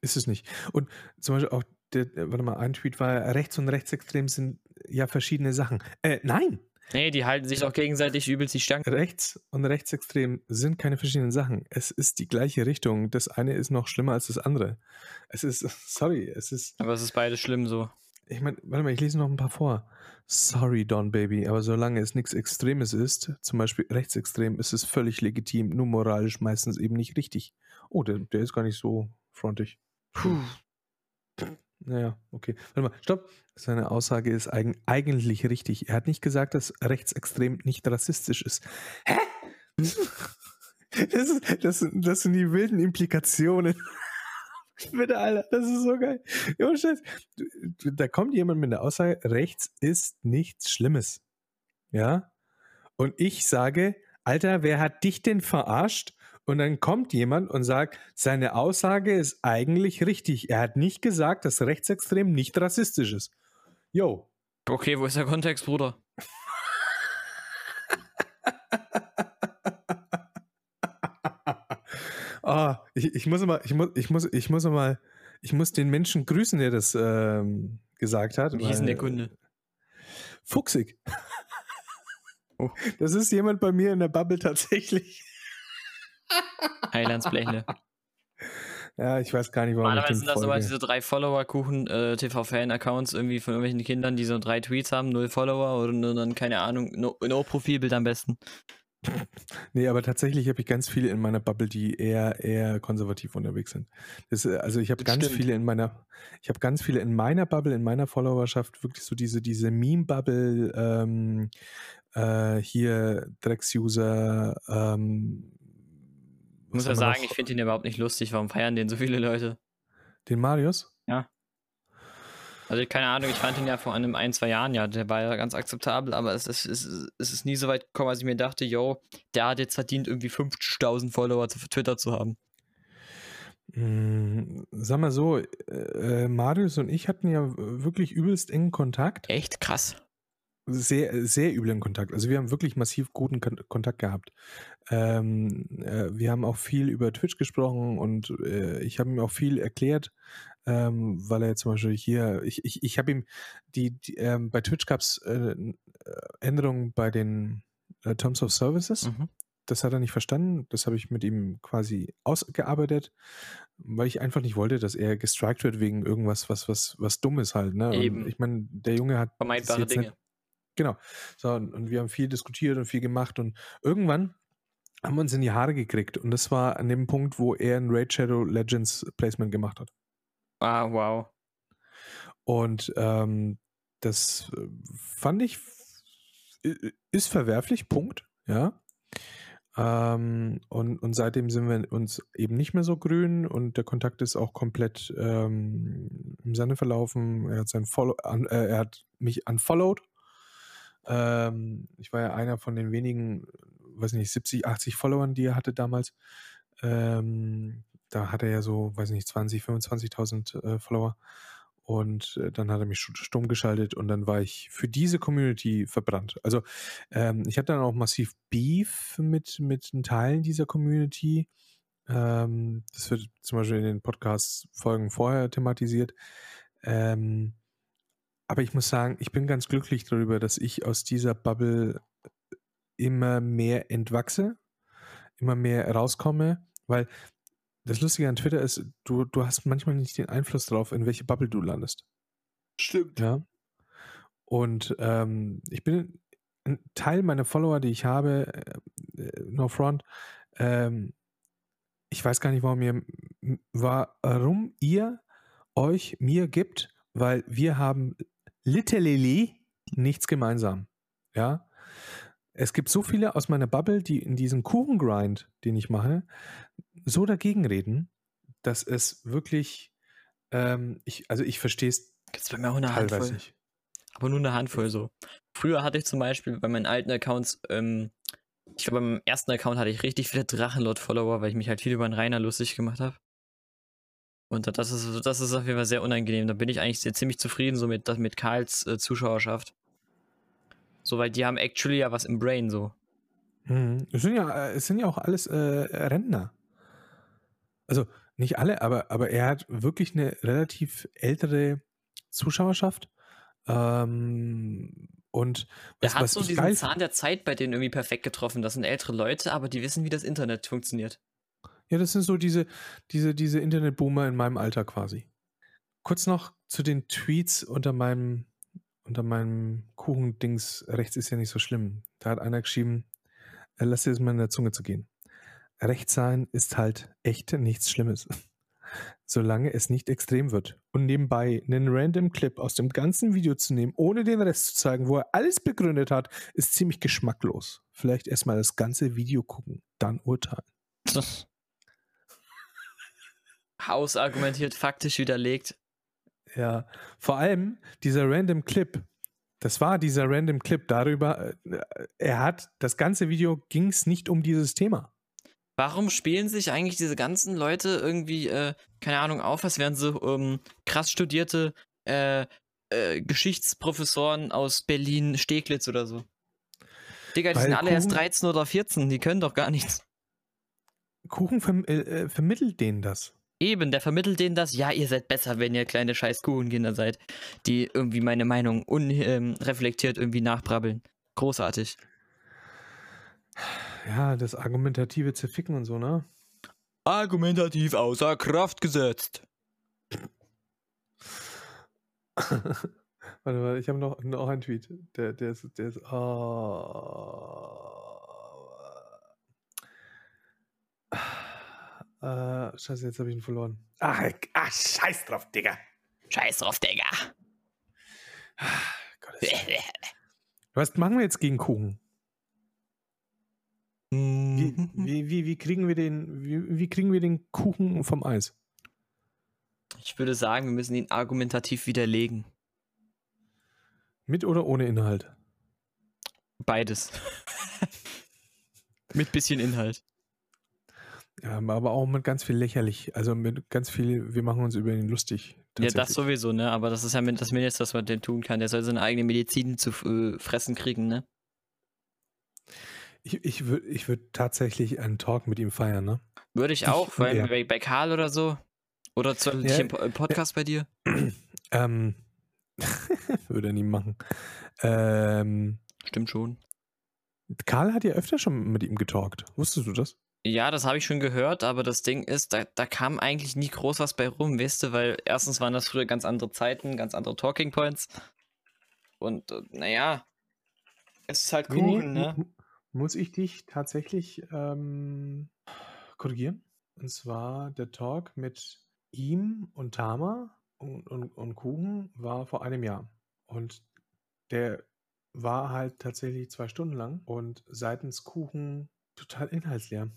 Ist es nicht. Und zum Beispiel auch, der, warte mal, ein Tweet war, rechts und rechtsextrem sind ja verschiedene Sachen. Äh, nein, Nee, die halten sich doch gegenseitig übelst die Stangen. Rechts und rechtsextrem sind keine verschiedenen Sachen. Es ist die gleiche Richtung. Das eine ist noch schlimmer als das andere. Es ist, sorry, es ist. Aber es ist beides schlimm so. Ich meine, warte mal, ich lese noch ein paar vor. Sorry, Don Baby, aber solange es nichts Extremes ist, zum Beispiel rechtsextrem, ist es völlig legitim, nur moralisch meistens eben nicht richtig. Oh, der, der ist gar nicht so frontig. Puh. Naja, okay. Warte mal, stopp. Seine Aussage ist eigen, eigentlich richtig. Er hat nicht gesagt, dass rechtsextrem nicht rassistisch ist. Hä? Das, ist, das, das sind die wilden Implikationen. Bitte, Alter, das ist so geil. Jo, Scheiß. Da kommt jemand mit der Aussage, rechts ist nichts Schlimmes. Ja? Und ich sage, Alter, wer hat dich denn verarscht? Und dann kommt jemand und sagt, seine Aussage ist eigentlich richtig. Er hat nicht gesagt, dass rechtsextrem nicht rassistisch ist. Yo. Okay, wo ist der Kontext, Bruder? oh, ich, ich, muss mal, ich muss, ich muss, ich muss mal, ich muss den Menschen grüßen, der das ähm, gesagt hat. Wie hieß denn der Kunde? Fuchsig. Oh. Das ist jemand bei mir in der Bubble tatsächlich. Heilandsblechle. Ja, ich weiß gar nicht, warum Normalerweise sind das immer diese drei Follower-Kuchen-TV-Fan-Accounts äh, irgendwie von irgendwelchen Kindern, die so drei Tweets haben, null Follower oder nur dann, keine Ahnung, no, no Profilbild am besten. Nee, aber tatsächlich habe ich ganz viele in meiner Bubble, die eher, eher konservativ unterwegs sind. Das, äh, also ich habe ganz stimmt. viele in meiner, ich habe ganz viele in meiner Bubble, in meiner Followerschaft, wirklich so diese, diese Meme-Bubble, ähm, äh, hier Drecks-User, ähm, muss ja sagen, ich finde ihn überhaupt nicht lustig. Warum feiern den so viele Leute? Den Marius? Ja. Also keine Ahnung, ich fand ihn ja vor einem ein, zwei Jahren, ja, der war ja ganz akzeptabel, aber es, es, es, es ist nie so weit gekommen, als ich mir dachte, yo, der hat jetzt verdient, irgendwie 50.000 Follower auf Twitter zu haben. Hm, sag mal so, äh, Marius und ich hatten ja wirklich übelst engen Kontakt. Echt krass sehr, sehr üblen Kontakt. Also wir haben wirklich massiv guten Kontakt gehabt. Ähm, äh, wir haben auch viel über Twitch gesprochen und äh, ich habe ihm auch viel erklärt, ähm, weil er zum Beispiel hier, ich, ich, ich habe ihm die, die ähm, bei Twitch gab es äh, äh, Änderungen bei den äh, Terms of Services. Mhm. Das hat er nicht verstanden. Das habe ich mit ihm quasi ausgearbeitet, weil ich einfach nicht wollte, dass er gestrikt wird wegen irgendwas, was, was, was Dummes halt. Ne? Eben. ich meine, der Junge hat. Vermeidbare Dinge. Nicht, Genau. So, und, und wir haben viel diskutiert und viel gemacht und irgendwann haben wir uns in die Haare gekriegt und das war an dem Punkt, wo er ein Raid Shadow Legends Placement gemacht hat. Ah, wow. Und ähm, das äh, fand ich ist verwerflich, Punkt. Ja. Ähm, und, und seitdem sind wir uns eben nicht mehr so grün und der Kontakt ist auch komplett ähm, im Sande verlaufen. Er hat, sein Follow an, äh, er hat mich unfollowed. Ähm, ich war ja einer von den wenigen, weiß nicht, 70, 80 Followern, die er hatte damals. Ähm, da hat er ja so, weiß nicht, 20, 25.000 äh, Follower. Und äh, dann hat er mich stumm geschaltet und dann war ich für diese Community verbrannt. Also ähm, ich hatte dann auch massiv Beef mit, mit Teilen dieser Community. Ähm, das wird zum Beispiel in den Podcast-Folgen vorher thematisiert. Ähm, aber ich muss sagen, ich bin ganz glücklich darüber, dass ich aus dieser Bubble immer mehr entwachse, immer mehr rauskomme, weil das Lustige an Twitter ist, du, du hast manchmal nicht den Einfluss darauf, in welche Bubble du landest. Stimmt. Ja. Und ähm, ich bin ein Teil meiner Follower, die ich habe, äh, no front, ähm, ich weiß gar nicht, warum ihr, warum ihr euch mir gibt, weil wir haben literally nichts gemeinsam. Ja. Es gibt so viele aus meiner Bubble, die in diesem Kuchengrind, den ich mache, so dagegen reden, dass es wirklich, ähm, ich, also ich verstehe es Gibt's bei mir auch eine Handvoll. Nicht. Aber nur eine Handvoll so. Früher hatte ich zum Beispiel bei meinen alten Accounts, ähm, ich glaube, beim ersten Account hatte ich richtig viele Drachenlord-Follower, weil ich mich halt viel über den Rainer lustig gemacht habe. Und das ist, das ist auf jeden Fall sehr unangenehm. Da bin ich eigentlich sehr, ziemlich zufrieden so mit, mit Karls äh, Zuschauerschaft. So, weil die haben actually ja was im Brain so. Mhm. Es, sind ja, äh, es sind ja auch alles äh, Rentner. Also nicht alle, aber, aber er hat wirklich eine relativ ältere Zuschauerschaft. Ähm, und was, er hat so diesen Zahn der Zeit bei denen irgendwie perfekt getroffen. Das sind ältere Leute, aber die wissen, wie das Internet funktioniert. Ja, das sind so diese, diese, diese Internetboomer in meinem Alter quasi. Kurz noch zu den Tweets unter meinem, unter meinem Kuchendings rechts ist ja nicht so schlimm. Da hat einer geschrieben, äh, lass dir das mal in der Zunge zu gehen. Recht sein ist halt echt nichts Schlimmes. Solange es nicht extrem wird. Und nebenbei einen random Clip aus dem ganzen Video zu nehmen, ohne den Rest zu zeigen, wo er alles begründet hat, ist ziemlich geschmacklos. Vielleicht erstmal das ganze Video gucken, dann urteilen. Hausargumentiert, faktisch widerlegt. Ja, vor allem dieser random Clip, das war dieser random Clip darüber, äh, er hat, das ganze Video ging es nicht um dieses Thema. Warum spielen sich eigentlich diese ganzen Leute irgendwie, äh, keine Ahnung, auf, als wären sie ähm, krass studierte äh, äh, Geschichtsprofessoren aus Berlin, Steglitz oder so? Digga, die Weil sind alle Kuchen, erst 13 oder 14, die können doch gar nichts. Kuchen verm äh, äh, vermittelt denen das. Eben, der vermittelt denen das, ja, ihr seid besser, wenn ihr kleine scheiß Kuchenkinder seid, die irgendwie meine Meinung unreflektiert ähm, irgendwie nachbrabbeln. Großartig ja, das argumentative Zerficken und so, ne? Argumentativ außer Kraft gesetzt. warte, warte, ich habe noch, noch einen Tweet. Der, der ist, der ist, oh. Äh, scheiße, jetzt habe ich ihn verloren. Ach, ach, scheiß drauf, Digga. Scheiß drauf, Digga. Was machen wir jetzt gegen Kuchen? Wie, mhm. wie, wie, wie, kriegen wir den, wie, wie kriegen wir den Kuchen vom Eis? Ich würde sagen, wir müssen ihn argumentativ widerlegen. Mit oder ohne Inhalt? Beides. mit bisschen Inhalt. Ja, aber auch mit ganz viel lächerlich. Also mit ganz viel, wir machen uns über ihn lustig. Ja, das sowieso, ne? Aber das ist ja das Mindeste, was man denn tun kann. Der soll seine eigene Medizin zu äh, fressen kriegen, ne? Ich, ich würde ich würd tatsächlich einen Talk mit ihm feiern, ne? Würde ich auch, ich, weil, ja. bei, bei Karl oder so. Oder zu, ja, im Podcast bei dir? Ähm, würde er nie machen. Ähm, Stimmt schon. Karl hat ja öfter schon mit ihm getalkt. Wusstest du das? Ja, das habe ich schon gehört, aber das Ding ist, da, da kam eigentlich nie groß was bei rum, weißt du, weil erstens waren das früher ganz andere Zeiten, ganz andere Talking Points. Und äh, naja, es ist halt Kuchen, nee, ne? muss ich dich tatsächlich ähm, korrigieren. Und zwar der Talk mit ihm und Tama und, und, und Kuchen war vor einem Jahr. Und der war halt tatsächlich zwei Stunden lang und seitens Kuchen total inhaltsleer.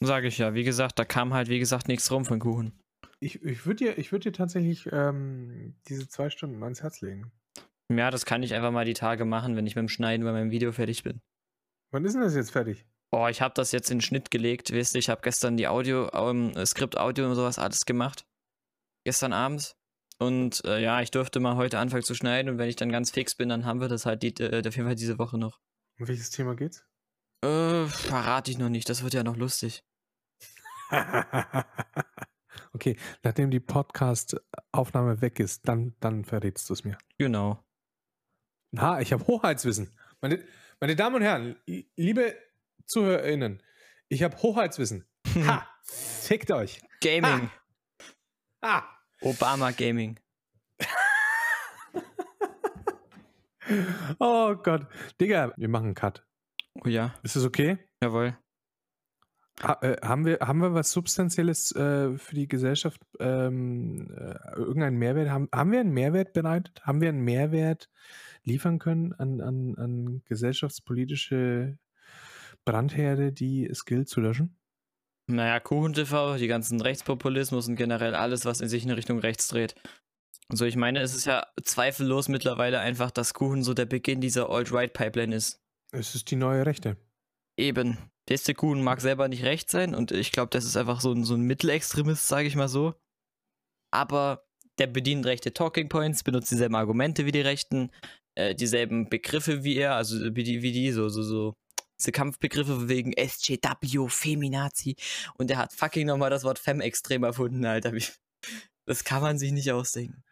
Sage ich ja. Wie gesagt, da kam halt, wie gesagt, nichts rum von Kuchen. Ich, ich würde dir, ich würd dir tatsächlich ähm, diese zwei Stunden ans Herz legen. Ja, das kann ich einfach mal die Tage machen, wenn ich mit dem Schneiden bei meinem Video fertig bin. Wann ist denn das jetzt fertig? Oh, ich habe das jetzt in den Schnitt gelegt. Weißt du, ich habe gestern die Audio, ähm, Skript, Audio und sowas alles gemacht. Gestern abends. Und äh, ja, ich durfte mal heute anfangen zu schneiden und wenn ich dann ganz fix bin, dann haben wir das halt die, äh, auf jeden Fall diese Woche noch. Um welches Thema geht's? Äh, verrate ich noch nicht, das wird ja noch lustig. okay, nachdem die Podcast-Aufnahme weg ist, dann, dann verrätst du es mir. Genau. Ha, ich habe Hoheitswissen. Meine, meine Damen und Herren, liebe ZuhörerInnen, ich habe Hoheitswissen. Ha! Fickt euch. Gaming. Ha! ha. Obama Gaming. oh Gott. Digga, wir machen einen Cut. Oh ja. Ist das okay? Jawohl. Ha, äh, haben, wir, haben wir was Substanzielles äh, für die Gesellschaft? Ähm, äh, irgendeinen Mehrwert? Haben, haben wir einen Mehrwert bereitet? Haben wir einen Mehrwert liefern können an, an, an gesellschaftspolitische Brandherde, die es gilt zu löschen? Naja, KuchenTV, die ganzen Rechtspopulismus und generell alles, was in sich in Richtung rechts dreht. Also ich meine, es ist ja zweifellos mittlerweile einfach, dass Kuchen so der Beginn dieser Alt-Right-Pipeline ist. Es ist die neue Rechte. Eben. Kuchen mag selber nicht recht sein und ich glaube, das ist einfach so ein, so ein Mittelextremist, sage ich mal so. Aber der bedient rechte Talking Points, benutzt dieselben Argumente wie die Rechten, äh, dieselben Begriffe wie er, also wie die, wie die so, so, so diese Kampfbegriffe wegen SJW, Feminazi. Und er hat fucking nochmal das Wort Fem-Extrem erfunden, Alter. Das kann man sich nicht ausdenken.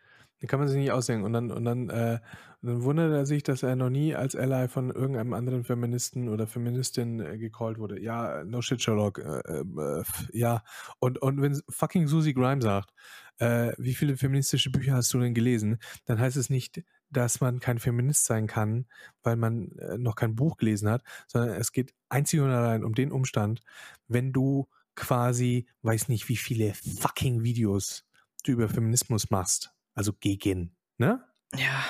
Das kann man sich nicht ausdenken. Und dann, und dann, äh, dann wundert er sich, dass er noch nie als Ally von irgendeinem anderen Feministen oder Feministin äh, gecallt wurde. Ja, no shit, Sherlock. Äh, äh, ja. Und, und wenn fucking Susie Grime sagt, äh, wie viele feministische Bücher hast du denn gelesen? Dann heißt es nicht, dass man kein Feminist sein kann, weil man äh, noch kein Buch gelesen hat, sondern es geht einzig und allein um den Umstand, wenn du quasi, weiß nicht, wie viele fucking Videos du über Feminismus machst, also gegen, ne? Ja.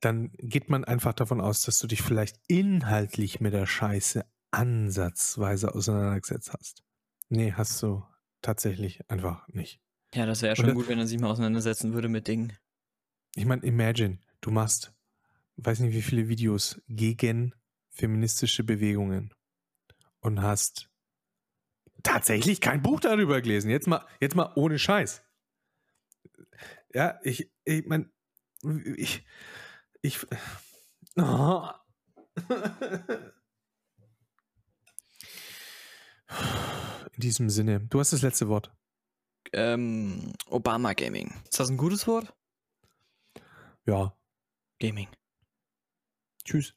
Dann geht man einfach davon aus, dass du dich vielleicht inhaltlich mit der Scheiße ansatzweise auseinandergesetzt hast. Nee, hast du tatsächlich einfach nicht. Ja, das wäre schon gut, wenn er sich mal auseinandersetzen würde mit Dingen. Ich meine, imagine, du machst, weiß nicht wie viele Videos gegen feministische Bewegungen und hast tatsächlich kein Buch darüber gelesen. Jetzt mal, jetzt mal ohne Scheiß. Ja, ich, ich meine, ich, ich, oh. In diesem Sinne, du hast das letzte Wort ähm, Obama Gaming. Ist das ein gutes Wort? Ja. Gaming. Tschüss.